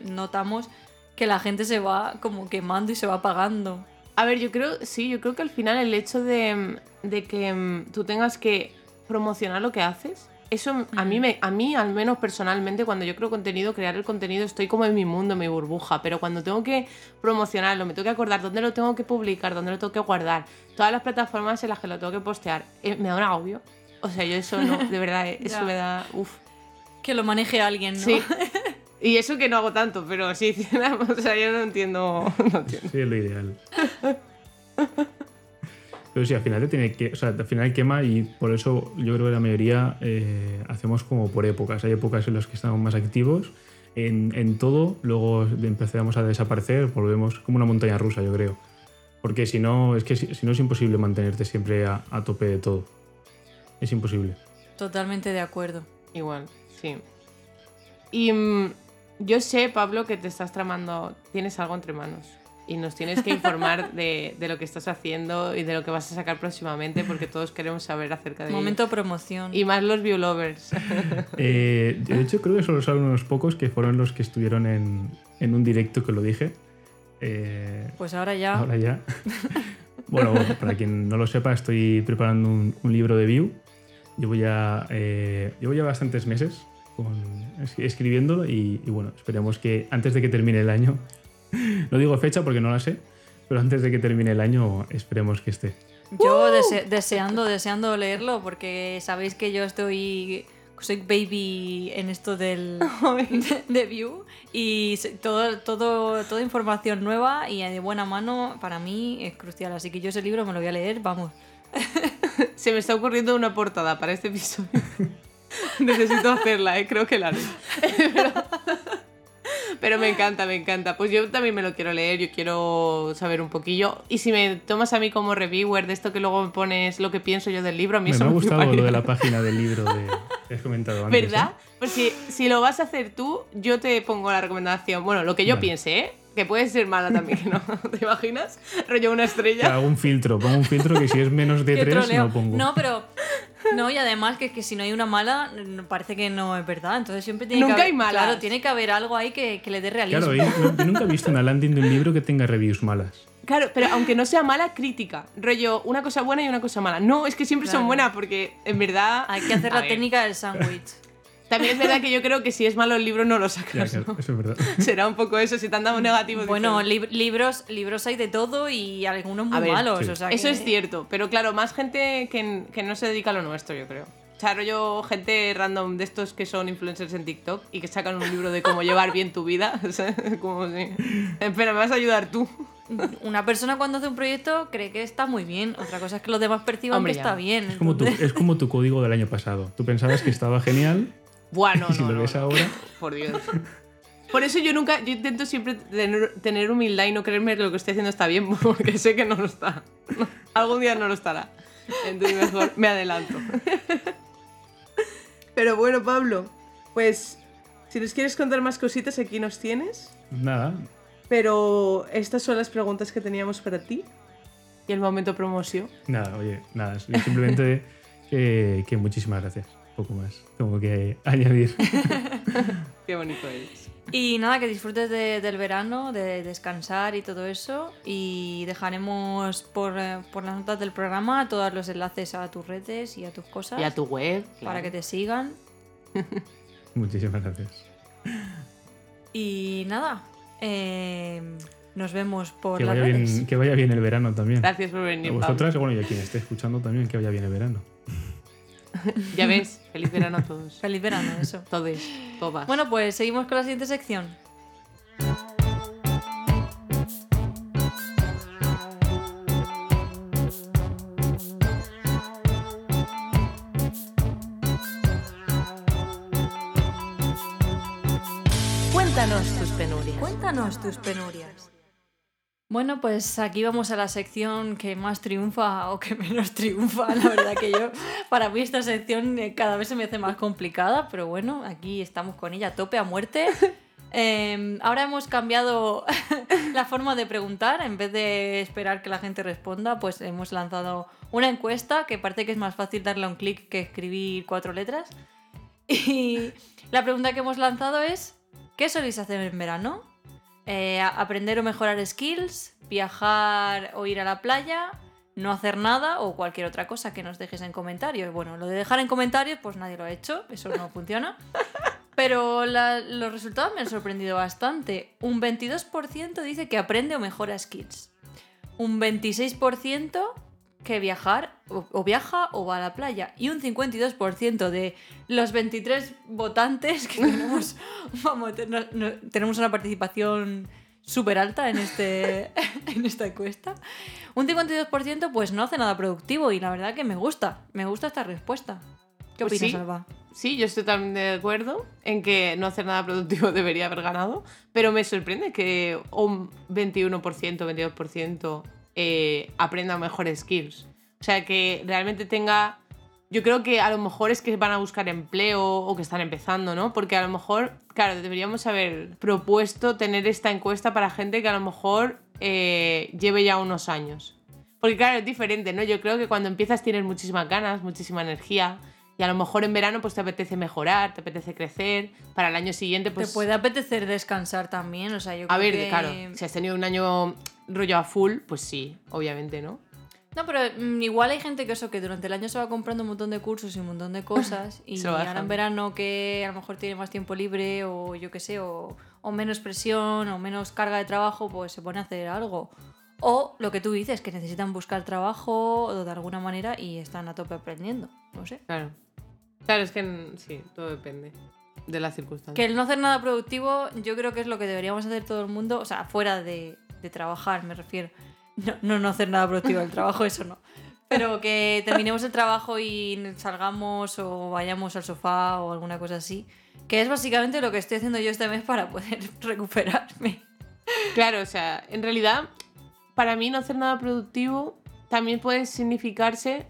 notamos que la gente se va como quemando y se va apagando. A ver, yo creo, sí, yo creo que al final el hecho de, de que mm, tú tengas que promocionar lo que haces, eso a mí, me, a mí, al menos personalmente, cuando yo creo contenido, crear el contenido, estoy como en mi mundo, en mi burbuja, pero cuando tengo que promocionarlo, me tengo que acordar dónde lo tengo que publicar, dónde lo tengo que guardar, todas las plataformas en las que lo tengo que postear, eh, me da un agobio. O sea, yo eso no, de verdad, eh, [LAUGHS] eso me da, uff. Que lo maneje alguien, ¿no? Sí. [LAUGHS] Y eso que no hago tanto, pero si hiciéramos, [LAUGHS] o sea, yo no entiendo. No entiendo. Sí, es lo ideal. Pero sí, al final te tiene que. O sea, al final quema y por eso yo creo que la mayoría eh, hacemos como por épocas. Hay épocas en las que estamos más activos en, en todo, luego empezamos a desaparecer, volvemos como una montaña rusa, yo creo. Porque si no, es que si, si no es imposible mantenerte siempre a, a tope de todo. Es imposible. Totalmente de acuerdo. Igual, sí. Y mm, yo sé, Pablo, que te estás tramando, tienes algo entre manos. Y nos tienes que informar [LAUGHS] de, de lo que estás haciendo y de lo que vas a sacar próximamente, porque todos queremos saber acerca de ello. Momento promoción. Y más los view-lovers. [LAUGHS] Eh, de hecho, creo que solo son unos pocos que fueron los que estuvieron en, en un directo que lo dije. Eh, Pues ahora ya. Ahora ya. [LAUGHS] bueno, para quien no lo sepa, estoy preparando un, un libro de View. Llevo ya, eh, llevo ya bastantes meses con- es- escribiéndolo y, y bueno, esperemos que antes de que termine el año, [LAUGHS] no digo fecha porque no la sé, pero antes de que termine el año esperemos que esté. Yo dese- deseando, deseando leerlo, porque sabéis que yo estoy. Soy baby en esto del [LAUGHS] de, de View y todo, todo, toda información nueva y de buena mano para mí es crucial. Así que yo ese libro me lo voy a leer, vamos. [LAUGHS] Se me está ocurriendo una portada para este episodio. Necesito hacerla, ¿eh? creo que la haré. Pero, pero me encanta, me encanta. Pues yo también me lo quiero leer, yo quiero saber un poquillo. Y si me tomas a mí como reviewer de esto que luego me pones lo que pienso yo del libro, a mí Me, eso me ha gustado lo de la página del libro de, [LAUGHS] que has comentado antes. ¿Verdad? ¿eh? Pues si, si lo vas a hacer tú, yo te pongo la recomendación. Bueno, lo que yo Vale. piense, ¿eh? Que puede ser mala también, ¿no? [LAUGHS] ¿Te imaginas? Rollo una estrella. Hago un filtro, pongo un filtro que si es menos de [LAUGHS] Qué 3 troleo. no pongo. No, pero. No, y además que, que si no hay una mala, parece que no es verdad. Entonces siempre tiene Nunca que haber, hay malas. Claro, tiene que haber algo ahí que, que le dé realismo. Claro, yo, yo nunca he visto una landing de un libro que tenga reviews malas. Claro, pero aunque no sea mala, crítica. Rollo, una cosa buena y una cosa mala. No, es que siempre son buenas porque en verdad. Hay que hacer A la ver, técnica del sándwich. También es verdad que yo creo que si es malo el libro no lo Ya, sacas. claro, ¿no? eso es verdad. [LAUGHS] Será un poco eso, si te han dado negativo. Bueno, lib- libros, libros hay de todo y algunos muy ver, malos. sí. o sea Eso que- es cierto, pero claro, más gente que, que no se dedica a lo nuestro, yo creo. O sea, rollo gente random de estos que son influencers en TikTok y que sacan un libro de cómo [LAUGHS] llevar bien tu vida. [LAUGHS] Como si... Espera, me vas a ayudar tú. Una persona cuando hace un proyecto cree que está muy bien. Otra cosa es que los demás perciban Hombre, que ya. está bien. Es como, tu, es como tu código del año pasado. Tú pensabas que estaba genial Bueno, [LAUGHS] y si no, lo no, ves no. ahora. [LAUGHS] Por Dios. Por eso yo nunca, yo intento siempre tener, tener humildad y no creerme que lo que estoy haciendo está bien, [LAUGHS] porque sé que no lo está. Algún día no lo estará. Entonces mejor me adelanto. Pero bueno, Pablo, pues si nos quieres contar más cositas, aquí nos tienes. Nada, Pero estas son las preguntas que teníamos para ti. Y el momento promoción. nada, oye, nada. Simplemente que, que muchísimas gracias. Poco más. Tengo que [LAUGHS] añadir. [LAUGHS] Qué bonito es. Y nada, que disfrutes de- del verano, de descansar y todo eso. Y dejaremos por, eh, por las notas del programa todos los enlaces a tus redes y a tus cosas Y a tu web. para que te sigan. [LAUGHS] Muchísimas gracias. Y nada, eh, nos vemos por Que las vaya, redes. bien, que vaya bien el verano también. Gracias por A venir, Pablo. vosotras, bueno, y a quien esté escuchando también, que vaya bien el verano. [LAUGHS] Ya ves, feliz verano a todos. Feliz verano, eso. Todos, todas. Bueno, pues seguimos con la siguiente sección. Cuéntanos tus penurias. Cuéntanos tus penurias. Bueno, pues aquí vamos a la sección que más triunfa o que [LAUGHS] menos triunfa. La verdad que yo, para mí esta sección eh, cada vez se me hace más complicada, pero bueno, aquí estamos con ella a tope, a muerte. [LAUGHS] Eh, ahora hemos cambiado [LAUGHS] la forma de preguntar. En vez de esperar que la gente responda, pues hemos lanzado una encuesta que parece que es más fácil darle a un clic que escribir cuatro letras. Y la pregunta que hemos lanzado es, ¿qué soléis hacer en verano? Eh, aprender o mejorar skills, viajar o ir a la playa, no hacer nada o cualquier otra cosa que nos dejes en comentarios. Bueno, lo de dejar en comentarios, pues nadie lo ha hecho, eso no [LAUGHS] funciona. Pero la- los resultados me han sorprendido bastante. Un 22% dice que aprende o mejora skills. Un 26% que viajar o, o viaja o va a la playa. Y un 52% de los 23 votantes que [LAUGHS] tenemos, vamos, te- no- no- tenemos una participación súper alta en, este, [LAUGHS] en esta encuesta. Un 52% pues no hace nada productivo y la verdad que me gusta, me gusta esta respuesta. ¿Qué Pues opinas, sí. Alba? Sí, yo estoy totalmente de acuerdo en que no hacer nada productivo [LAUGHS] debería haber ganado, pero me sorprende que un 21%, 22% eh, aprenda mejores skills. O sea, que realmente tenga... Yo creo que a lo mejor es que van a buscar empleo o que están empezando, ¿no? Porque a lo mejor, claro, deberíamos haber propuesto tener esta encuesta para gente que a lo mejor eh, lleve ya unos años. Porque claro, es diferente, ¿no? Yo creo que cuando empiezas tienes muchísimas ganas, muchísima energía. Y a lo mejor en verano pues te apetece mejorar, te apetece crecer. Para el año siguiente pues... Te puede apetecer descansar también, o sea, yo A creo ver, que- claro, si has tenido un año rollo a full, pues sí, obviamente, ¿no? No, pero mm, igual hay gente que eso, que durante el año se va comprando un montón de cursos y un montón de cosas [LAUGHS] y ahora en verano que a lo mejor tiene más tiempo libre o yo qué sé, o, o menos presión o menos carga de trabajo, pues se pone a hacer algo. O lo que tú dices, que necesitan buscar trabajo o de alguna manera y están a tope aprendiendo, no sé. Claro. Claro, es que sí, todo depende de las circunstancias. Que el no hacer nada productivo yo creo que es lo que deberíamos hacer todo el mundo, o sea, fuera de, de trabajar me refiero. No, no, no hacer nada productivo del trabajo, eso no. Pero que terminemos el trabajo y salgamos o vayamos al sofá o alguna cosa así. Que es básicamente lo que estoy haciendo yo este mes para poder [LAUGHS] recuperarme. Claro, o sea, en realidad, para mí no hacer nada productivo también puede significarse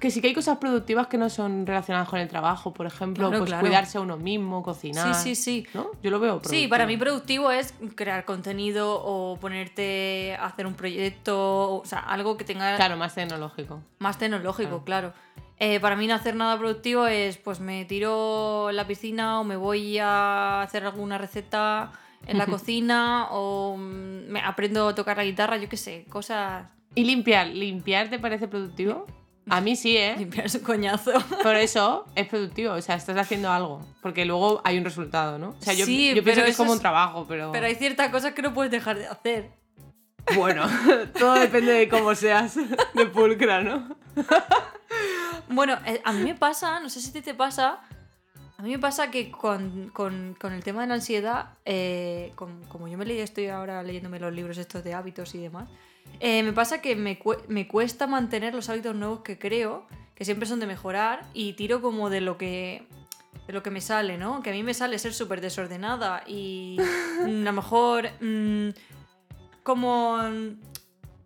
que sí que hay cosas productivas que no son relacionadas con el trabajo. Por ejemplo, Claro, pues claro. cuidarse a uno mismo, cocinar. Sí, sí, sí. ¿No? Yo lo veo productivo. Sí, para mí productivo es crear contenido o ponerte a hacer un proyecto, o sea, algo que tenga Claro, más tecnológico. Más tecnológico, Claro. claro. Eh, para mí no hacer nada productivo es, pues me tiro en la piscina o me voy a hacer alguna receta en la cocina o mm, me aprendo a tocar la guitarra, yo qué sé, cosas... ¿Y limpiar? ¿Limpiar te parece productivo? A mí sí, ¿eh? Limpiar su coñazo. [LAUGHS] Por eso es productivo, o sea, estás haciendo algo, porque luego hay un resultado, ¿no? O sea, yo, Sí, yo pienso que es como un trabajo, pero... Pero hay ciertas cosas que no puedes dejar de hacer. Bueno, [LAUGHS] todo depende de cómo seas de pulcra, ¿no? [LAUGHS] Bueno, eh, a mí me pasa, no sé si te, te pasa, a mí me pasa que con, con- con el tema de la ansiedad, eh, con- como yo me leí, estoy ahora leyéndome los libros estos de hábitos y demás, eh, me pasa que me, me cuesta mantener los hábitos nuevos que creo, que siempre son de mejorar, y tiro como de lo que de lo que me sale, ¿no? Que a mí me sale ser súper desordenada y [LAUGHS] a lo mejor mm, como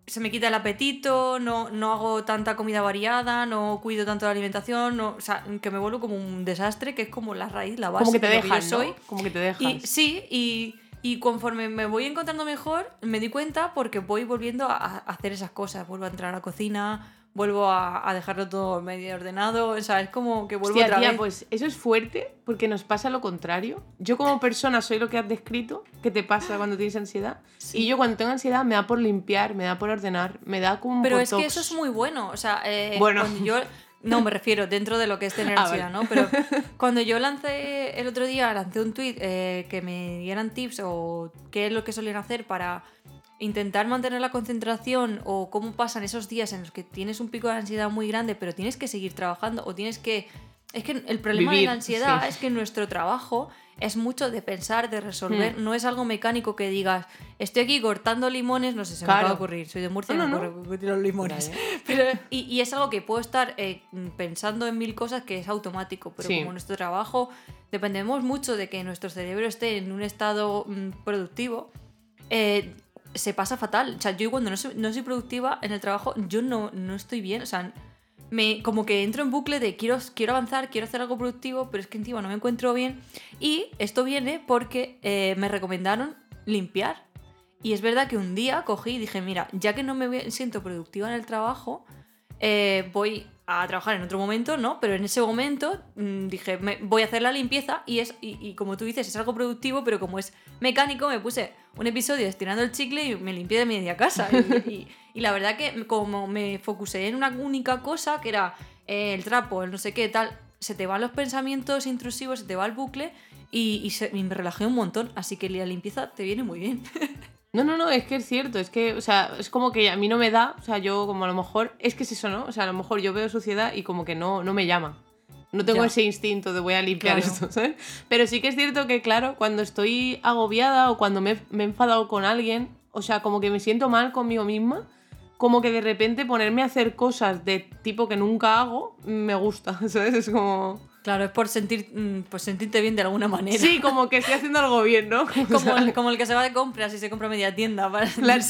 se me quita el apetito, no, no hago tanta comida variada, no cuido tanto la alimentación, no, o sea, que me vuelvo como un desastre, que es como la raíz, la base Como que te de lo que yo dejas, ¿no? soy. Como que te dejas. Y sí, y, y conforme me voy encontrando mejor, me di cuenta porque voy volviendo a, hacer esas cosas. Vuelvo a entrar a la cocina, vuelvo a, a dejarlo todo medio ordenado. O sea, es como que vuelvo Hostia, otra tía, vez. pues eso es fuerte porque nos pasa lo contrario. Yo como persona soy lo que has descrito, que te pasa cuando tienes ansiedad. Sí. Y yo cuando tengo ansiedad me da por limpiar, me da por ordenar, me da como un Pero es que eso es muy bueno. O sea, eh, Bueno. cuando yo. No, me refiero dentro de lo que es tener Ah, ansiedad. ¿no? Pero [LAUGHS] cuando yo lancé el otro día, lancé un tweet que me dieran tips o qué es lo que solían hacer para intentar mantener la concentración o cómo pasan esos días en los que tienes un pico de ansiedad muy grande, pero tienes que seguir trabajando o tienes que... Es que el problema de la ansiedad sí. es que nuestro trabajo es mucho de pensar, de resolver, no es algo mecánico que digas, estoy aquí cortando limones, no sé, se me acaba de ocurrir, soy de Murcia, No, me no, ocurre no. los limones. [LAUGHS] Pero, y, y es algo que puedo estar eh, pensando en mil cosas que es automático, pero Sí. como nuestro trabajo dependemos mucho de que nuestro cerebro esté en un estado mm, productivo, eh, se pasa fatal. O sea, yo cuando no soy, no soy productiva en el trabajo, yo no, no estoy bien. O sea, me, como que entro en bucle de quiero, quiero avanzar, quiero hacer algo productivo, pero es que encima no me encuentro bien. Y esto viene porque eh, me recomendaron limpiar. Y es verdad que un día cogí y dije, mira, ya que no me siento productiva en el trabajo, eh, voy a trabajar en otro momento, ¿no? Pero en ese momento mm, dije, voy a hacer la limpieza y es y como tú dices, es algo productivo, pero como es mecánico, me puse un episodio estirando el chicle y me limpié de media casa. Y, [LAUGHS] y- y la verdad que como me focusé en una única cosa, que era eh, el trapo, el no sé qué, tal, se te van los pensamientos intrusivos, se te va el bucle y, y se- y me relajé un montón. Así que la limpieza te viene muy bien. [LAUGHS] No, no, no, es que es cierto, es que, o sea, es como que a mí no me da, o sea, yo como a lo mejor, es que es eso, ¿no? O sea, a lo mejor yo veo suciedad y como que no, no me llama. No tengo Ya. ese instinto de voy a limpiar Claro. esto, ¿sabes? Pero sí que es cierto que, claro, cuando estoy agobiada o cuando me, me he enfadado con alguien, o sea, como que me siento mal conmigo misma, como que de repente ponerme a hacer cosas de tipo que nunca hago, me gusta, [LAUGHS] ¿sabes? Es como... Claro, es por sentir, pues sentirte bien de alguna manera. Sí, como que estoy haciendo algo bien, ¿no? [LAUGHS] O Como sea, el, como el que se va de compras y se compra media tienda [LAUGHS] para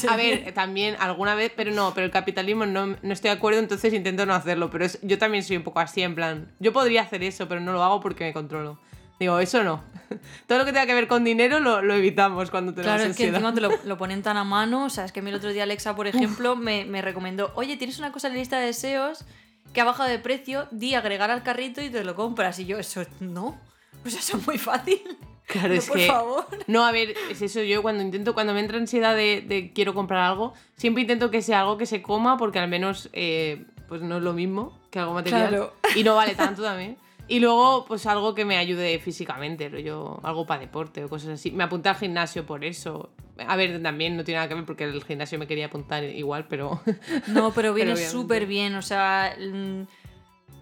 a ver, también alguna vez, pero no, pero el capitalismo no, no estoy de acuerdo, entonces intento no hacerlo. Pero es- yo también soy un poco así, en plan, yo podría hacer eso, pero no lo hago porque me controlo. Digo, eso no. [LAUGHS] Todo lo que tenga que ver con dinero lo, lo evitamos cuando tenemos Claro, es que encima te lo, lo ponen tan a mano. O sea, es que a mí el otro día Alexa, por ejemplo, me, me recomendó, oye, tienes una cosa en la lista de deseos que ha bajado de precio, di agregar al carrito y te lo compras. Y yo, eso no. Pues eso es muy fácil. Claro, No, es por que. favor. No, a ver, es eso. Yo cuando intento, cuando me entra ansiedad de, de quiero comprar algo, siempre intento que sea algo que se coma, porque al menos eh, pues no es lo mismo que algo material. Claro. Y no vale tanto también. Y luego, pues algo que me ayude físicamente, rollo, algo para deporte o cosas así. Me apunté al gimnasio por eso. A ver, también no tiene nada que ver porque el gimnasio me quería apuntar igual, pero. [LAUGHS] No, pero viene súper bien. O sea, mm,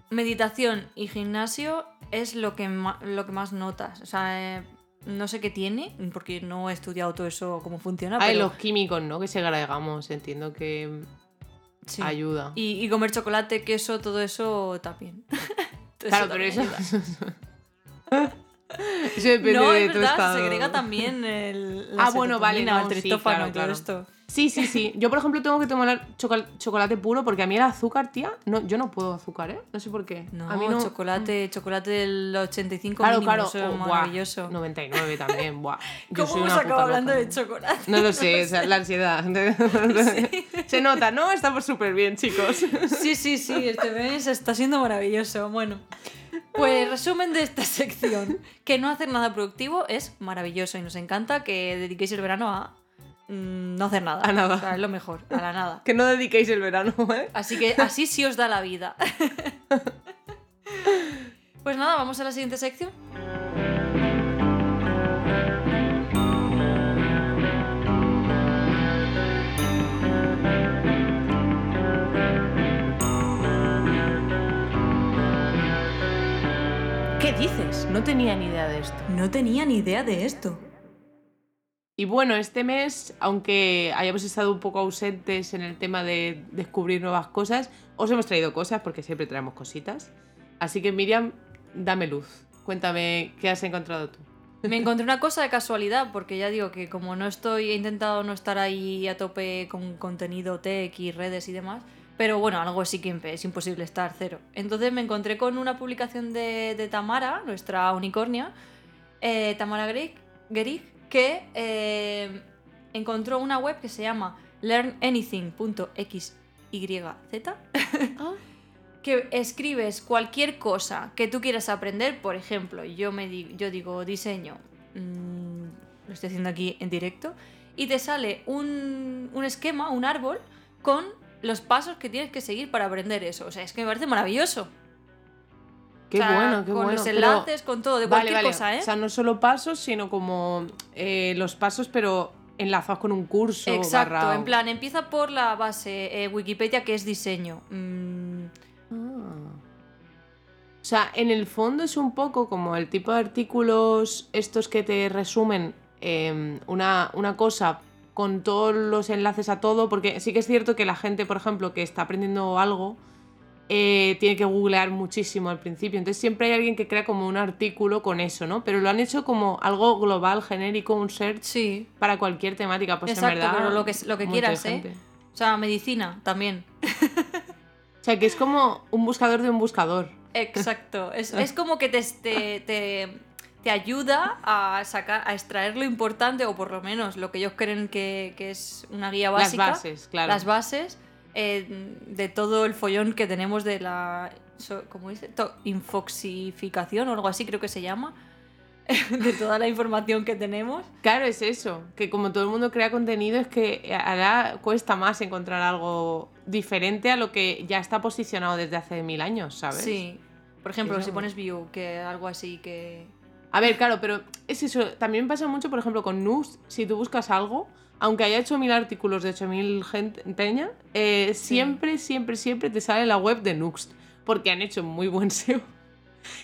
meditación y gimnasio es lo que, lo que más notas. O sea, eh, no sé qué tiene, porque no he estudiado todo eso, cómo funciona. Hay pero los químicos, ¿no? Que segregamos, entiendo que sí. ayuda. Y, y comer chocolate, queso, todo eso también. [LAUGHS] Claro, pero eso. [LAUGHS] eso depende No, de es tu verdad, estado. segrega también el, la Ah, bueno, vale, no, el sí, claro, y todo claro. esto. Sí, sí, sí. Yo, por ejemplo, tengo que tomar chocolate puro porque a mí el azúcar, tía, no, yo no puedo azúcar, ¿eh? No sé por qué. No, a mí no. chocolate, chocolate del 85 Claro, mínimo, claro. eso es oh, buah, maravilloso. 99 también, [LAUGHS] buah. Yo ¿Cómo hemos acabado hablando loca. de chocolate? No lo sé, o sea, la ansiedad. [LAUGHS] [LAUGHS] Se nota, ¿no? Estamos súper bien, chicos. Sí, sí, sí, este mes está siendo maravilloso. Bueno, pues resumen de esta sección. Que no hacer nada productivo es maravilloso y nos encanta que dediquéis el verano a mm, no hacer nada. A nada. O sea, es lo mejor, a la nada. [LAUGHS] Que no dediquéis el verano, [LAUGHS] ¿eh? Así que así sí os da la vida. [LAUGHS] Pues nada, vamos a la siguiente sección. ¿Qué dices? No tenía ni idea de esto. No tenía ni idea de esto. Y bueno, este mes, aunque hayamos estado un poco ausentes en el tema de descubrir nuevas cosas, os hemos traído cosas porque siempre traemos cositas. Así que Miriam, dame luz. Cuéntame qué has encontrado tú. Me [LAUGHS] encontré una cosa de casualidad, porque ya digo que como no estoy, he intentado no estar ahí a tope con contenido tech y redes y demás, pero bueno, algo sí que es imposible estar cero. Entonces me encontré con una publicación de, de Tamara, nuestra unicornia, eh, Tamara Gerig, que eh, encontró una web que se llama learnanything.xyz [LAUGHS] que escribes cualquier cosa que tú quieras aprender, por ejemplo, yo, me di- yo digo diseño, mm, lo estoy haciendo aquí en directo, y te sale un, un esquema, un árbol, con los pasos que tienes que seguir para aprender eso. O sea, es que me parece maravilloso. Qué sea, bueno, qué con bueno. los pero- enlaces, con todo, de Vale, cualquier vale. cosa, ¿eh? O sea, no solo pasos, sino como eh, los pasos, pero enlazados con un curso. Exacto, barra- en plan, empieza por la base eh, Wikipedia, que es diseño. Mm, Ah. O sea, en el fondo es un poco como el tipo de artículos estos que te resumen eh, una, una cosa con todos los enlaces a todo, porque sí que es cierto que la gente, por ejemplo, que está aprendiendo algo, eh, tiene que googlear muchísimo al principio. Entonces siempre hay alguien que crea como un artículo con eso, ¿no? Pero lo han hecho como algo global, genérico, un search sí. para cualquier temática. Pues Exacto, en verdad. pero lo que- lo que quieras, ¿eh? O sea, medicina también. [LAUGHS] O sea, que es como un buscador de un buscador. Exacto. [LAUGHS] Es, es como que te, te, te, te ayuda a sacar, a extraer lo importante, o por lo menos lo que ellos creen que, que es una guía Las básica. bases, claro. Las bases eh, de todo el follón que tenemos de la. ¿Cómo dice? Infoxificación o algo así, creo que se llama. [LAUGHS] de toda la información que tenemos. Claro, es eso, que como todo el mundo crea contenido es que ahora cuesta más encontrar algo diferente a lo que ya está posicionado desde hace mil años, ¿sabes? Sí. Por ejemplo, si pones view, que algo así que. A ver, claro, pero es eso. También pasa mucho, por ejemplo, con Nuxt. Si tú buscas algo, aunque haya hecho mil artículos de 8000 gente peña, eh, siempre, siempre, siempre te sale la web de Nuxt. Porque han hecho muy buen [LAUGHS] SEO.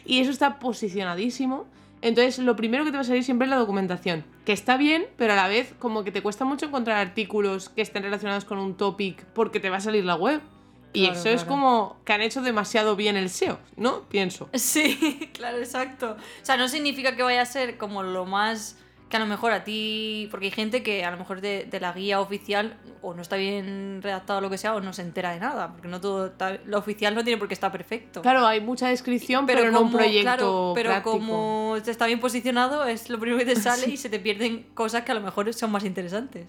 Y eso está posicionadísimo. Entonces, lo primero que te va a salir siempre es la documentación. Que está bien, pero a la vez, como que te cuesta mucho encontrar artículos que estén relacionados con un topic porque te va a salir la web. Y Claro, eso es como que han hecho demasiado bien el SEO, ¿no? Pienso. Sí, [LAUGHS] claro, exacto. O sea, no significa que vaya a ser como lo más que a lo mejor a ti, porque hay gente que a lo mejor de, de la guía oficial o no está bien redactado lo que sea o no se entera de nada, porque no todo está- lo oficial no tiene por qué estar perfecto. Claro, hay mucha descripción, pero, no un como- proyecto claro, pero práctico. como está bien posicionado es lo primero que te sale y [LAUGHS] se te pierden cosas que a lo mejor son más interesantes.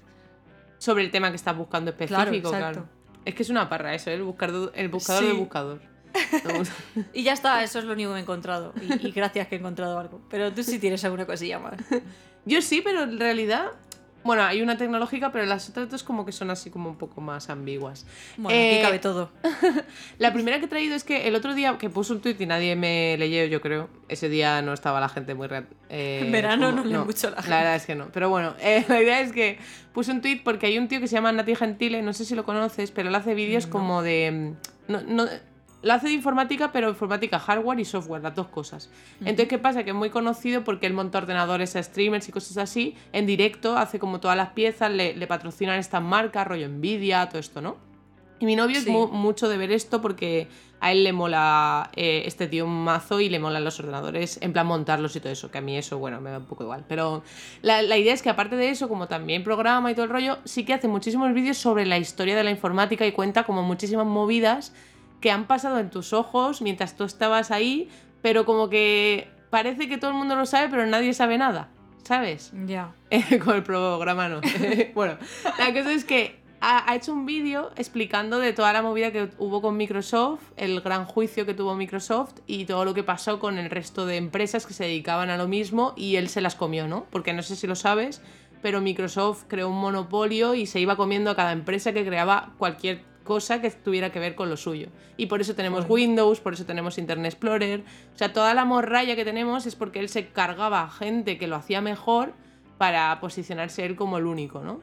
Sobre el tema que estás buscando específico, Claro, claro. Es que es una parra eso, ¿eh? el buscador, el buscador Sí. del buscador. [LAUGHS] Y ya está, eso es lo único que he encontrado. Y, y gracias que he encontrado algo. Pero tú sí tienes alguna cosilla más. [LAUGHS] Yo sí, pero en realidad. Bueno, hay una tecnológica, pero las otras dos como que son así como un poco más ambiguas. Bueno, Eh, aquí cabe todo. [LAUGHS] La primera que he traído es que el otro día que puse un tuit y nadie me leyó, yo creo. Ese día no estaba la gente muy... eh, En verano como- no lee mucho la gente. La verdad es que no. Pero bueno, [LAUGHS] eh, la idea es que puse un tuit porque hay un tío que se llama Nati Gentile, no sé si lo conoces, pero él hace vídeos como de... mm, No, no- lo hace de informática, pero informática hardware y software, las dos cosas. Entonces, ¿qué pasa? Que es muy conocido porque él monta ordenadores a streamers y cosas así. En directo hace como todas las piezas, le, le patrocinan estas marcas, rollo Nvidia, todo esto, ¿no? Y mi novio es mu- mucho de ver esto porque a él le mola eh, este tío un mazo y le molan los ordenadores, en plan montarlos y todo eso, que a mí eso, bueno, me da un poco igual. Pero la, la idea es que aparte de eso, como también programa y todo el rollo, sí que hace muchísimos vídeos sobre la historia de la informática y cuenta como muchísimas movidas que han pasado en tus ojos mientras tú estabas ahí, pero como que parece que todo el mundo lo sabe, pero nadie sabe nada, ¿sabes? Ya. [LAUGHS] Con el programa no. [LAUGHS] bueno, la cosa es que ha, ha hecho un vídeo explicando de toda la movida que hubo con Microsoft, el gran juicio que tuvo Microsoft y todo lo que pasó con el resto de empresas que se dedicaban a lo mismo y él se las comió, ¿no? Porque no sé si lo sabes, pero Microsoft creó un monopolio y se iba comiendo a cada empresa que creaba cualquier cosa que tuviera que ver con lo suyo. Y por eso tenemos Windows, por eso tenemos Internet Explorer. O sea, toda la morralla que tenemos es porque él se cargaba a gente que lo hacía mejor para posicionarse él como el único, ¿no?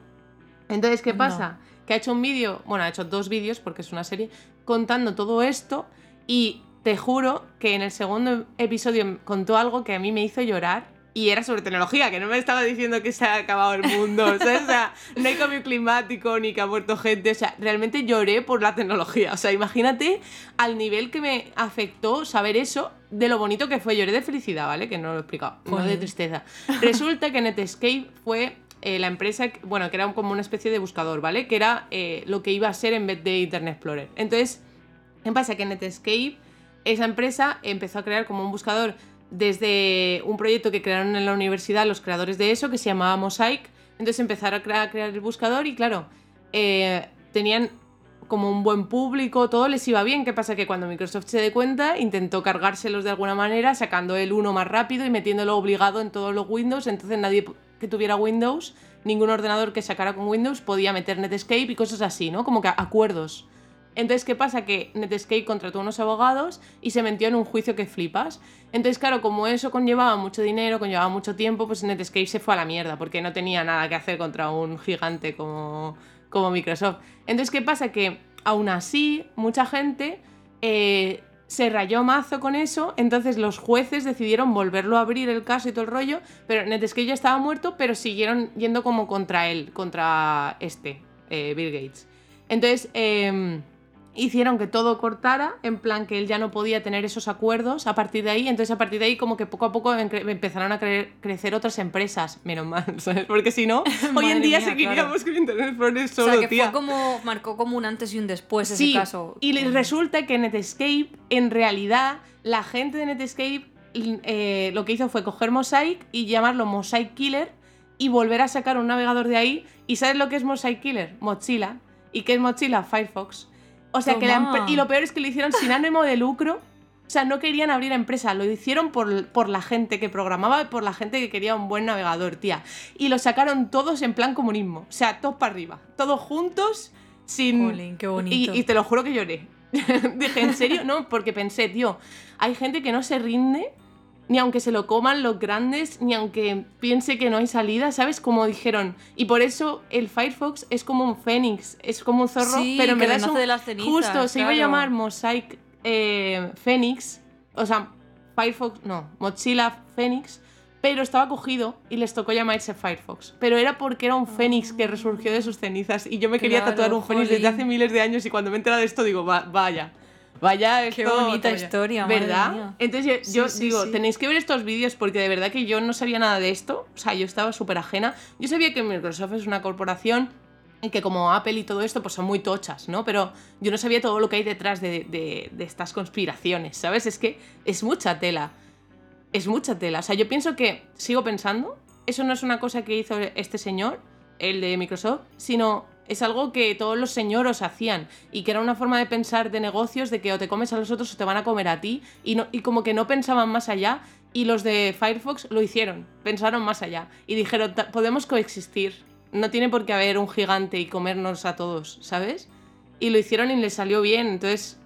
Entonces, ¿qué pasa? Que ha hecho un vídeo, bueno, ha hecho dos vídeos porque es una serie, contando todo esto y te juro que en el segundo episodio contó algo que a mí me hizo llorar y era sobre tecnología, que no me estaba diciendo que se ha acabado el mundo. [LAUGHS] O sea, no hay cambio climático ni que ha muerto gente, o sea, realmente lloré por la tecnología, o sea, imagínate al nivel que me afectó saber eso, de lo bonito que fue, lloré de felicidad, ¿vale? Que no lo he explicado, no de tristeza. Resulta que Netscape fue eh, la empresa, que- bueno, que era como una especie de buscador, ¿vale? Que era eh, lo que iba a ser en vez de Internet Explorer. Entonces, ¿qué pasa? Que Netscape, esa empresa, empezó a crear como un buscador desde un proyecto que crearon en la universidad los creadores de eso, que se llamaba Mosaic. Entonces empezaron a crear, el buscador y claro, eh, tenían como un buen público, todo les iba bien. ¿Qué pasa? Que cuando Microsoft se dé cuenta, intentó cargárselos de alguna manera, sacando el uno más rápido y metiéndolo obligado en todos los Windows. Entonces nadie que tuviera Windows, ningún ordenador que sacara con Windows podía meter Netscape y cosas así, ¿no? Como que acuerdos. Entonces, ¿qué pasa? Que Netscape contrató unos abogados y se metió en un juicio que flipas. Entonces, claro, como eso conllevaba mucho dinero, conllevaba mucho tiempo, pues Netscape se fue a la mierda, porque no tenía nada que hacer contra un gigante como, como Microsoft. Entonces, ¿qué pasa? Que aún así, mucha gente eh, se rayó mazo con eso, entonces los jueces decidieron volverlo a abrir el caso y todo el rollo, pero Netscape ya estaba muerto, pero siguieron yendo como contra él, contra este, eh, Bill Gates. Entonces, em, hicieron que todo cortara, en plan que él ya no podía tener esos acuerdos a partir de ahí, entonces a partir de ahí como que poco a poco empezaron a cre- crecer otras empresas, menos mal, [LAUGHS] ¿sabes? Porque si no, [LAUGHS] hoy en día mía, seguiríamos con Internet Explorer O solo, sea, que tía. fue como, marcó como un antes y un después ese Sí, caso. y le- resulta que Netscape, en realidad, la gente de Netscape eh, lo que hizo fue coger Mosaic y llamarlo Mosaic Killer y volver a sacar un navegador de ahí. ¿Y sabes lo que es Mosaic Killer? Mozilla. ¿Y qué es Mozilla? Firefox. O sea que la Y lo peor es que lo hicieron sin ánimo de lucro. O sea, no querían abrir empresa, lo hicieron por, por la gente que programaba y por la gente que quería un buen navegador, tía. Y lo sacaron todos en plan comunismo. O sea, todos para arriba. Todos juntos, sin. Jolín, qué Y, bonito. y te lo juro que lloré. [LAUGHS] Dije, ¿en serio? No, porque pensé, tío, hay gente que no se rinde ni aunque se lo coman los grandes, ni aunque piense que no hay salida, ¿sabes? Como dijeron. Y por eso el Firefox es como un fénix, es como un zorro, Sí, pero en que verdad es renace un- de las cenizas, Justo, se iba a llamar Mosaic eh, Phoenix, o sea, Firefox, no, Mozilla Phoenix, pero estaba cogido y les tocó llamarse Firefox. Pero era porque era un fénix que resurgió de sus cenizas y yo me quería Claro, tatuar un fénix desde hace miles de años y cuando me he enterado de esto digo, "Va- vaya. Vaya, Qué esto- bonita vaya". historia, ¿verdad? Entonces yo, yo sí, digo, sí. tenéis que ver estos vídeos porque de verdad que yo no sabía nada de esto. O sea, yo estaba súper ajena. Yo sabía que Microsoft es una corporación y que como Apple y todo esto pues son muy tochas, ¿no? Pero yo no sabía todo lo que hay detrás de, de- de estas conspiraciones, ¿sabes? Es que es mucha tela. Es mucha tela. O sea, yo pienso que, sigo pensando, eso no es una cosa que hizo este señor, el de Microsoft, sino es algo que todos los señoros hacían y que era una forma de pensar de negocios de que o te comes a los otros o te van a comer a ti y, no, y como que no pensaban más allá y los de Firefox lo hicieron, pensaron más allá y dijeron, "Ta- podemos coexistir, no tiene por qué haber un gigante y comernos a todos, ¿sabes? Y lo hicieron y les salió bien, entonces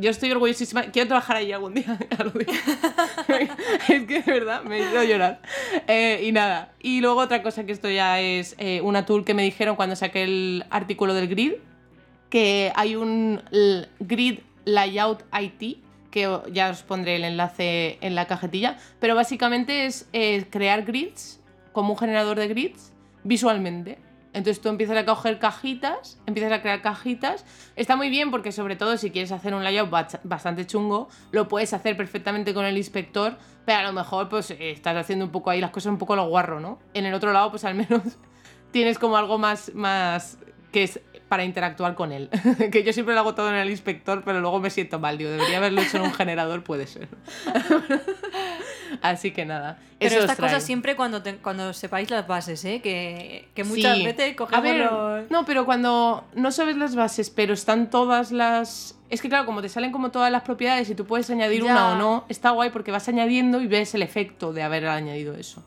yo estoy orgullosísima. Quiero trabajar ahí algún día. [LAUGHS] [LAUGHS] es que de verdad me hizo llorar. Eh, y nada. Y luego otra cosa que esto ya es eh, una tool que me dijeron cuando saqué el artículo del grid. Que hay un grid layout IT. Que ya os pondré el enlace en la cajetilla. Pero básicamente es eh, crear grids como un generador de grids visualmente. Entonces tú empiezas a coger cajitas, empiezas a crear cajitas. Está muy bien porque sobre todo si quieres hacer un layout bastante chungo, lo puedes hacer perfectamente con el inspector, pero a lo mejor pues estás haciendo un poco ahí las cosas un poco lo guarro, ¿no? En el otro lado pues al menos [LAUGHS] tienes como algo más, más que es para interactuar con él. [LAUGHS] que yo siempre lo hago todo en el inspector, pero luego me siento mal, digo, debería haberlo hecho en un generador, puede ser. [LAUGHS] Así que nada. Pero estas cosas siempre cuando, te- cuando sepáis las bases, ¿eh? Que, que muchas Sí. veces cogemos ver, los... No, pero cuando no sabes las bases, pero están todas las. Es que claro, como te salen como todas las propiedades y tú puedes añadir Ya. una o no, está guay porque vas añadiendo y ves el efecto de haber añadido eso.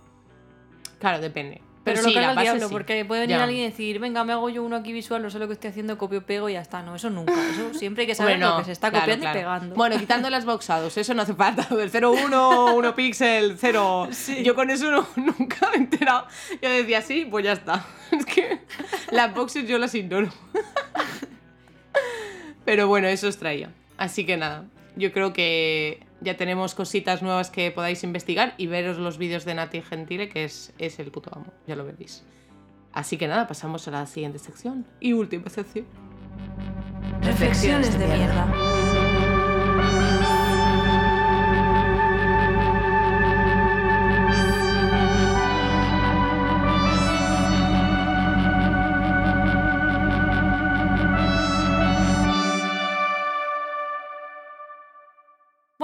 Claro, depende. Pero, Pero, lo sí, que la base diablo, sí. porque puede venir Ya. alguien y decir, venga, me hago yo uno aquí visual, no sé lo que estoy haciendo, copio, pego y ya está. No, eso nunca. Eso [LAUGHS] siempre hay que saber lo que se está claro, copiando claro. y pegando. Bueno, quitando las boxados, eso no hace falta. Del 0,1, 1 píxel, 0. Yo con eso no- nunca me he enterado. Yo decía, sí, pues ya está. [LAUGHS] Es que las boxes yo las ignoro. [LAUGHS] Pero bueno, eso os traía. Así que nada, yo creo que ya tenemos cositas nuevas que podáis investigar y veros los vídeos de Nati Gentile, que es, es el puto amo, ya lo veréis. Así que nada, pasamos a la siguiente sección. Y última sección. Reflexiones de mierda.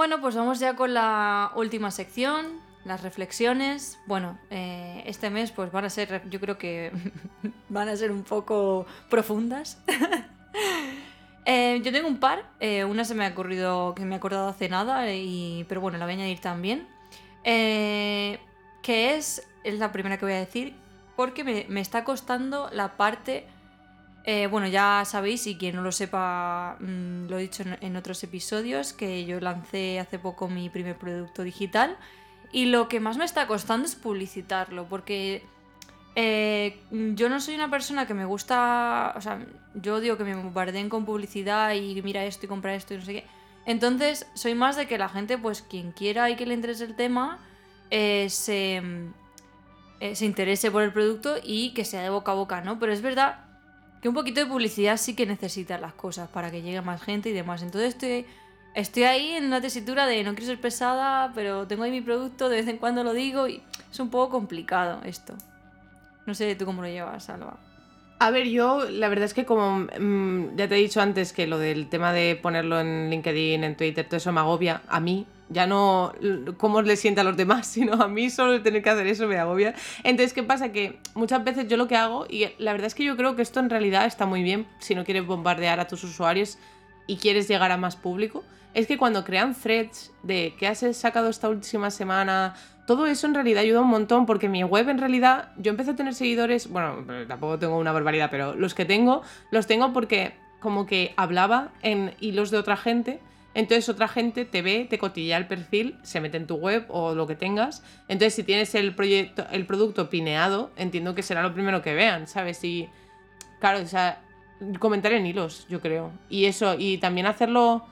Bueno, pues vamos ya con la última sección, las reflexiones. Bueno, eh, este mes pues van a ser, yo creo que [LAUGHS] van a ser un poco profundas. [LAUGHS] Eh, yo tengo un par, eh, una se me ha ocurrido, que me he acordado hace nada, y, pero bueno, la voy a añadir también. Que es, es la primera que voy a decir, porque me, me está costando la parte... eh, bueno, ya sabéis, y quien no lo sepa, mm, lo he dicho en, otros episodios, que yo lancé hace poco mi primer producto digital. Y lo que más me está costando es publicitarlo, porque eh, yo no soy una persona que me gusta. O sea, yo odio que me bombardeen con publicidad y mira esto y compra esto y no sé qué. Entonces, soy más de que la gente, pues quien quiera y que le interese el tema, eh, se, eh, se interese por el producto y que sea de boca a boca, ¿no? Pero es verdad que un poquito de publicidad sí que necesitan las cosas para que llegue más gente y demás. Entonces, estoy, estoy ahí en una tesitura de no quiero ser pesada, pero tengo ahí mi producto, de vez en cuando lo digo y es un poco complicado esto. No sé tú cómo lo llevas, Alba. A ver, yo la verdad es que como mm, ya te he dicho antes que lo del tema de ponerlo en LinkedIn, en Twitter, todo eso me agobia a mí. Ya no cómo le sienta a los demás, [LAUGHS] sino a mí solo el tener que hacer eso me agobia. Entonces, ¿qué pasa? Que muchas veces yo lo que hago, y la verdad es que yo creo que esto en realidad está muy bien si no quieres bombardear a tus usuarios y quieres llegar a más público, es que cuando crean threads de qué has sacado esta última semana, todo eso en realidad ayuda un montón porque mi web en realidad, yo empecé a tener seguidores, bueno, tampoco tengo una barbaridad, pero los que tengo, los tengo porque como que hablaba en hilos de otra gente Entonces otra gente te ve, te cotilla el perfil, se mete en tu web o lo que tengas. Entonces si tienes el, proyecto, el producto pineado, entiendo que será lo primero que vean, ¿sabes? Y claro, o sea, comentar en hilos, yo creo. Y eso, y también hacerlo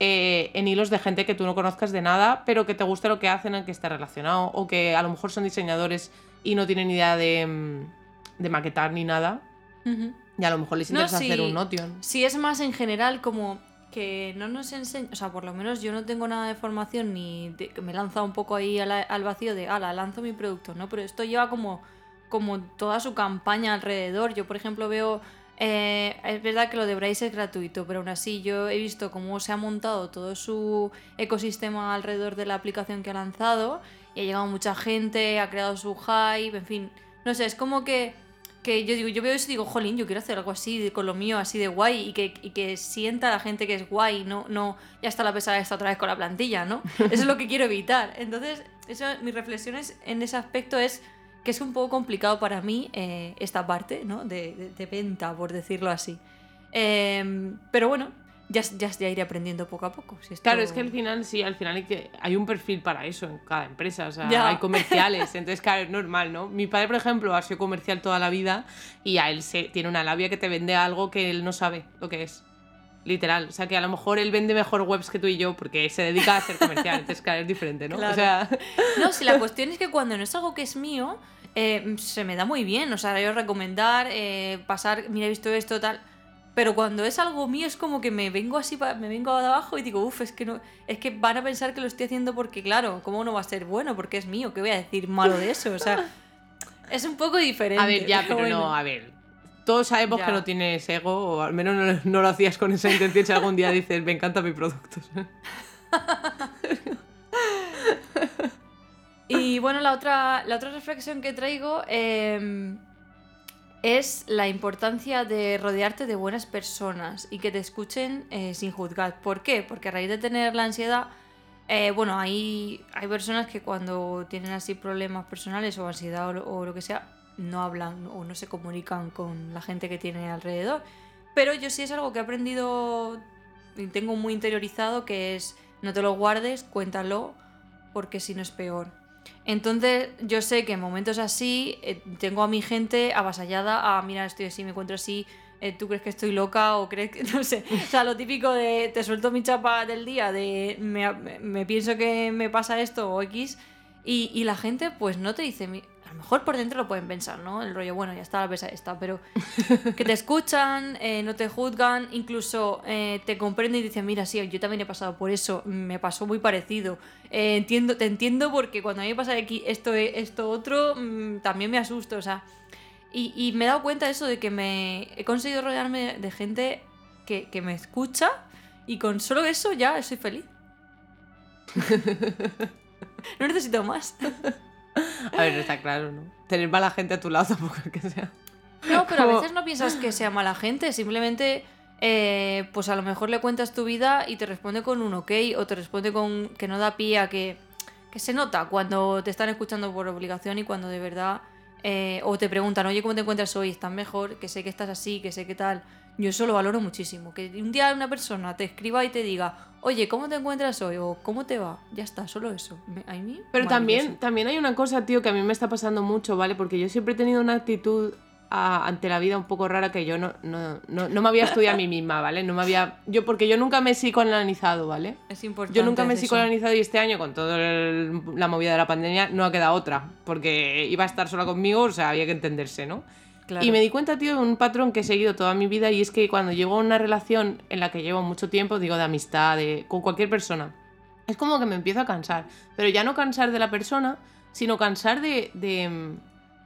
eh, en hilos de gente que tú no conozcas de nada, pero que te guste lo que hacen, que esté relacionado, o que a lo mejor son diseñadores y no tienen idea de, mm, de maquetar ni nada. Y a lo mejor les No, interesa hacer un Notion. Si es más en general como que no nos enseña, o sea, por lo menos yo no tengo nada de formación ni de- me lanza un poco ahí al, al vacío de, ala, lanzo mi producto, ¿no? Pero esto lleva como, como toda su campaña alrededor. Yo, por ejemplo, veo, eh, es verdad que lo de Brace es gratuito, pero aún así yo he visto cómo se ha montado todo su ecosistema alrededor de la aplicación que ha lanzado y ha llegado mucha gente, ha creado su hype, en fin, no sé, es como que que yo digo, yo veo eso y digo, jolín, yo quiero hacer algo así con lo mío, así de guay, y que, y que sienta la gente que es guay, no, no, ya está la pesada esta otra vez con la plantilla, ¿no? [LAUGHS] Eso es lo que quiero evitar. Entonces, eso, mis reflexiones en ese aspecto es que es un poco complicado para mí eh, esta parte, ¿no? De, de- de venta, por decirlo así. Em, pero bueno, ya, ya, ya iré aprendiendo poco a poco. si esto- Claro, es que al final sí, al final hay, que, hay un perfil para eso en cada empresa, o sea, Ya. hay comerciales, [LAUGHS] entonces claro, es normal, ¿no? Mi padre, por ejemplo, ha sido comercial toda la vida y a él se, tiene una labia que te vende algo que él no sabe lo que es. Literal, o sea que a lo mejor él vende mejor webs que tú y yo porque se dedica a hacer comercial, entonces claro, es diferente, ¿no? Claro. O sea, No, si la [LAUGHS] cuestión es que cuando no es algo que es mío, eh, se me da muy bien. O sea, yo recomendar, eh, pasar, mira, he visto esto, tal. Pero cuando es algo mío es como que me vengo así, me vengo de abajo y digo, uff, es que no, es que van a pensar que lo estoy haciendo porque, claro, ¿cómo no va a ser bueno? Porque es mío, ¿qué voy a decir malo de eso? O sea, [LAUGHS] es un poco diferente. a ver, ya, pero bueno. no, a ver. Todos sabemos Ya. que no tienes ego, o al menos no, no lo hacías con esa intención si algún día dices, me encanta mi producto. [LAUGHS] Y bueno, la otra, la otra reflexión que traigo eh, es la importancia de rodearte de buenas personas y que te escuchen eh, sin juzgar. ¿Por qué? Porque a raíz de tener la ansiedad, eh, bueno, hay, hay personas que cuando tienen así problemas personales o ansiedad o, lo- que sea, no hablan o no se comunican con la gente que tiene alrededor. Pero yo sí es algo que he aprendido y tengo muy interiorizado, que es no te lo guardes, cuéntalo, porque si no es peor. Entonces, yo sé que en momentos así eh, tengo a mi gente avasallada a, mira, estoy así, me encuentro así, eh, ¿tú crees que estoy loca o crees que, [LAUGHS] no sé? O sea, lo típico de, te suelto mi chapa del día, de, me, me- pienso que me pasa esto o X, y, y la gente pues no te dice, a lo mejor por dentro lo pueden pensar, ¿no? El rollo, bueno, ya está la pesa esta, pero [LAUGHS] que te escuchan, eh, no te juzgan, incluso eh, te comprenden y dicen, mira, sí, yo también he pasado por eso, me pasó muy parecido. Eh, entiendo, te entiendo porque cuando a mí me pasa aquí esto, esto otro, mm, también me asusto, o sea. Y, y me he dado cuenta de eso, de que me he conseguido rodearme de gente que, que me escucha y con solo eso ya soy feliz. [LAUGHS] no necesito más. [LAUGHS] [LAUGHS] A ver, está claro, ¿no? Tener mala gente a tu lado [LAUGHS] tampoco es que sea. No, pero a veces no piensas que sea mala gente, simplemente eh, pues a lo mejor le cuentas tu vida y te responde con un ok o te responde con que no da pie a que, que se nota cuando te están escuchando por obligación y cuando de verdad eh, o te preguntan, oye, ¿cómo te encuentras hoy? ¿Estás mejor? Que sé que estás así, que sé que tal. Yo eso lo valoro muchísimo. Que un día una persona te escriba y te diga, oye, ¿cómo te encuentras hoy? O ¿cómo te va? Ya está, solo eso. Me- A mí, Pero también, también hay una cosa, tío, que a mí me está pasando mucho, ¿vale? Porque yo siempre he tenido una actitud a- ante la vida un poco rara que yo no, no, no, no me había estudiado a mí misma, ¿vale? No me había. Yo, porque yo nunca me he psicoanalizado, ¿vale? Es importante. Yo nunca me he psicoanalizado y este año, con toda la movida de la pandemia, no ha quedado otra. Porque iba a estar sola conmigo, o sea, había que entenderse, ¿no? Y me di cuenta, tío, de un patrón que he seguido toda mi vida y es que cuando llego a una relación en la que llevo mucho tiempo, digo de amistad, de, con cualquier persona, es como que me empiezo a cansar. Pero ya no cansar de la persona, sino cansar de, de,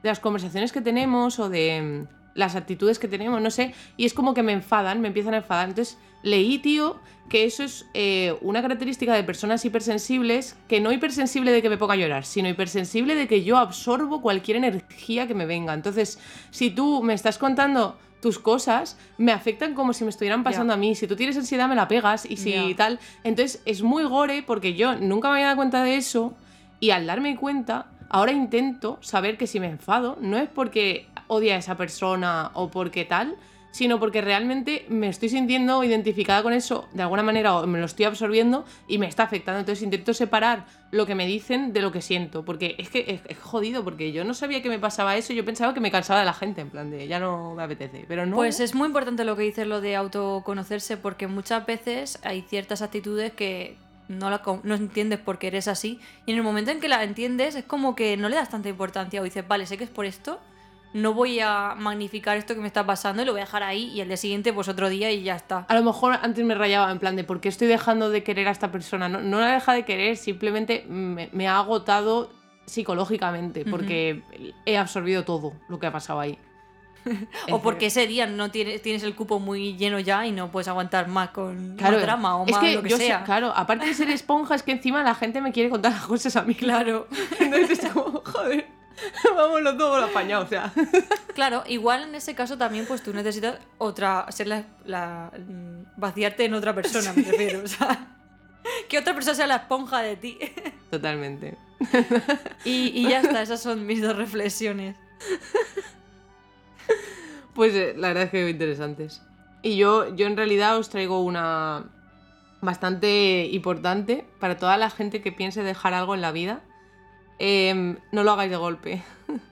las conversaciones que tenemos o de las actitudes que tenemos, no sé. Y es como que me enfadan, me empiezan a enfadar. Entonces leí, tío, que eso es eh, una característica de personas hipersensibles, que no hipersensible de que me ponga a llorar, sino hipersensible de que yo absorbo cualquier energía que me venga. Entonces, si tú me estás contando tus cosas, me afectan como si me estuvieran pasando a mí. Si tú tienes ansiedad, me la pegas y si tal. Entonces, es muy gore porque yo nunca me había dado cuenta de eso y al darme cuenta, ahora intento saber que si me enfado, no es porque odia a esa persona o porque tal, sino porque realmente me estoy sintiendo identificada con eso de alguna manera o me lo estoy absorbiendo y me está afectando. Entonces intento separar lo que me dicen de lo que siento, porque es que es, jodido, porque yo no sabía que me pasaba eso, yo pensaba que me cansaba de la gente, en plan de ya no me apetece, pero no. Pues es muy importante lo que dices, lo de autoconocerse, porque muchas veces hay ciertas actitudes que no, la, no entiendes porque eres así, y en el momento en que la entiendes es como que no le das tanta importancia o dices, vale, sé que es por esto, no voy a magnificar esto que me está pasando y lo voy a dejar ahí y el día siguiente pues otro día y ya está. A lo mejor antes me rayaba en plan de por qué estoy dejando de querer a esta persona. No, no la deja de querer, simplemente me, me ha agotado psicológicamente porque he absorbido todo lo que ha pasado ahí. [LAUGHS] O porque ese día no tienes, tienes el cupo muy lleno ya y no puedes aguantar más con Claro, más drama o es más que lo que yo sé- sea. claro, aparte de ser esponja, es que encima la gente me quiere contar las cosas a mí. [LAUGHS] Claro. Entonces es como, joder, [LAUGHS] vámonos todos apañados, o sea. Claro, igual en ese caso también pues tú necesitas otra, ser la, la- mm, vaciarte en otra persona, me refiero, o sea, que otra persona sea la esponja de ti. Totalmente. Y, y ya está, esas son mis dos reflexiones. Pues eh, la verdad es que interesantes. Y yo, yo en realidad os traigo una bastante importante para toda la gente que piense dejar algo en la vida. Em, no lo hagáis de golpe. [LAUGHS]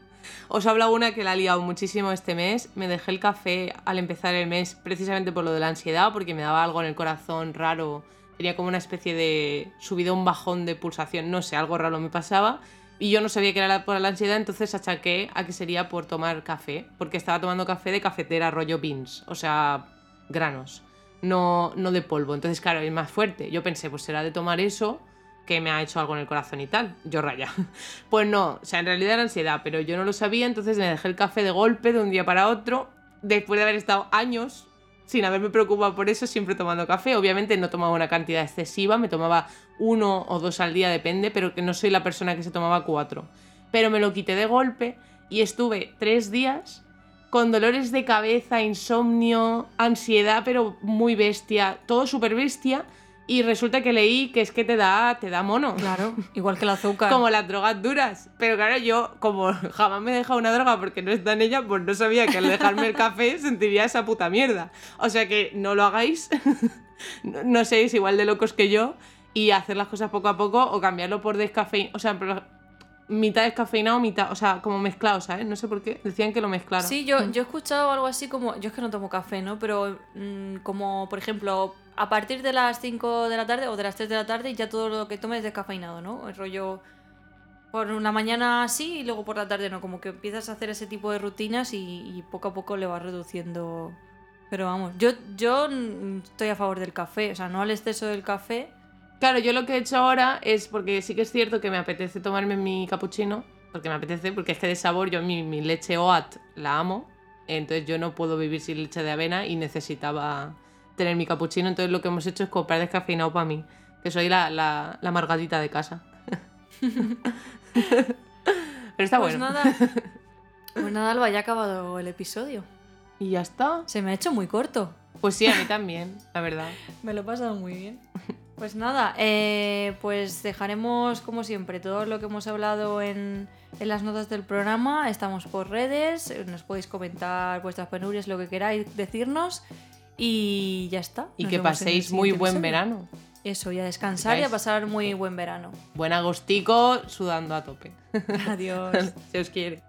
Os hablo una que la he liado muchísimo este mes. Me dejé el café al empezar el mes precisamente por lo de la ansiedad, porque me daba algo en el corazón raro. Tenía como una especie de subidón, bajón de pulsación, no sé, algo raro me pasaba. Y yo no sabía que era por la ansiedad, entonces achaqué a que sería por tomar café, porque estaba tomando café de cafetera rollo beans, o sea, granos, no, no de polvo. Entonces, claro, es más fuerte. Yo pensé, pues será de tomar eso que me ha hecho algo en el corazón y tal. Yo raya. [LAUGHS] Pues no, o sea, en realidad era ansiedad, pero yo no lo sabía, entonces me dejé el café de golpe de un día para otro, después de haber estado años sin haberme preocupado por eso, siempre tomando café. Obviamente no tomaba una cantidad excesiva, me tomaba uno o dos al día, depende, pero que no soy la persona que se tomaba cuatro. Pero me lo quité de golpe y estuve tres días con dolores de cabeza, insomnio, ansiedad, pero muy bestia, todo súper bestia. Y resulta que leí que es que te da, te da mono. Claro, igual que el azúcar. [LAUGHS] Como las drogas duras. Pero claro, yo, como jamás me he dejado una droga porque no está en ella, pues no sabía que al dejarme el café [LAUGHS] sentiría esa puta mierda. O sea que no lo hagáis. [LAUGHS] no, no seáis igual de locos que yo. Y hacer las cosas poco a poco o cambiarlo por descafeína. O sea, pero mitad descafeinado, mitad. O sea, como mezclado, ¿sabes? No sé por qué. Decían que lo mezclaron. Sí, yo, yo he escuchado algo así como. Yo es que no tomo café, ¿no? Pero mm, como, por ejemplo, a partir de las 5 de la tarde o de las 3 de la tarde ya todo lo que tomes es descafeinado, ¿no? El rollo. Por una mañana sí y luego por la tarde no. Como que empiezas a hacer ese tipo de rutinas y, y poco a poco le vas reduciendo. Pero vamos, yo, yo estoy a favor del café, o sea, no al exceso del café. Claro, yo lo que he hecho ahora es porque sí que es cierto que me apetece tomarme mi cappuccino, porque me apetece, porque es que de sabor yo mi, mi leche OAT la amo, entonces yo no puedo vivir sin leche de avena y necesitaba tener mi cappuccino, entonces lo que hemos hecho es comprar descafeinado para mí, que soy la, la, la amargadita de casa. [LAUGHS] Pero está pues bueno. nada. [LAUGHS] Pues nada, Alba, ya ha acabado el episodio. Y ya está. Se me ha hecho muy corto. Pues sí, a mí [LAUGHS] también, la verdad. Me lo he pasado muy bien. Pues nada, eh, pues dejaremos como siempre todo lo que hemos hablado en, en las notas del programa. Estamos por redes, nos podéis comentar vuestras penurias, lo que queráis decirnos. Y ya está. Y Nos que paséis muy buen verano. Eso, y a descansar y a pasar muy buen verano. Buen agostico, sudando a tope. Adiós. [LAUGHS] Se os quiere.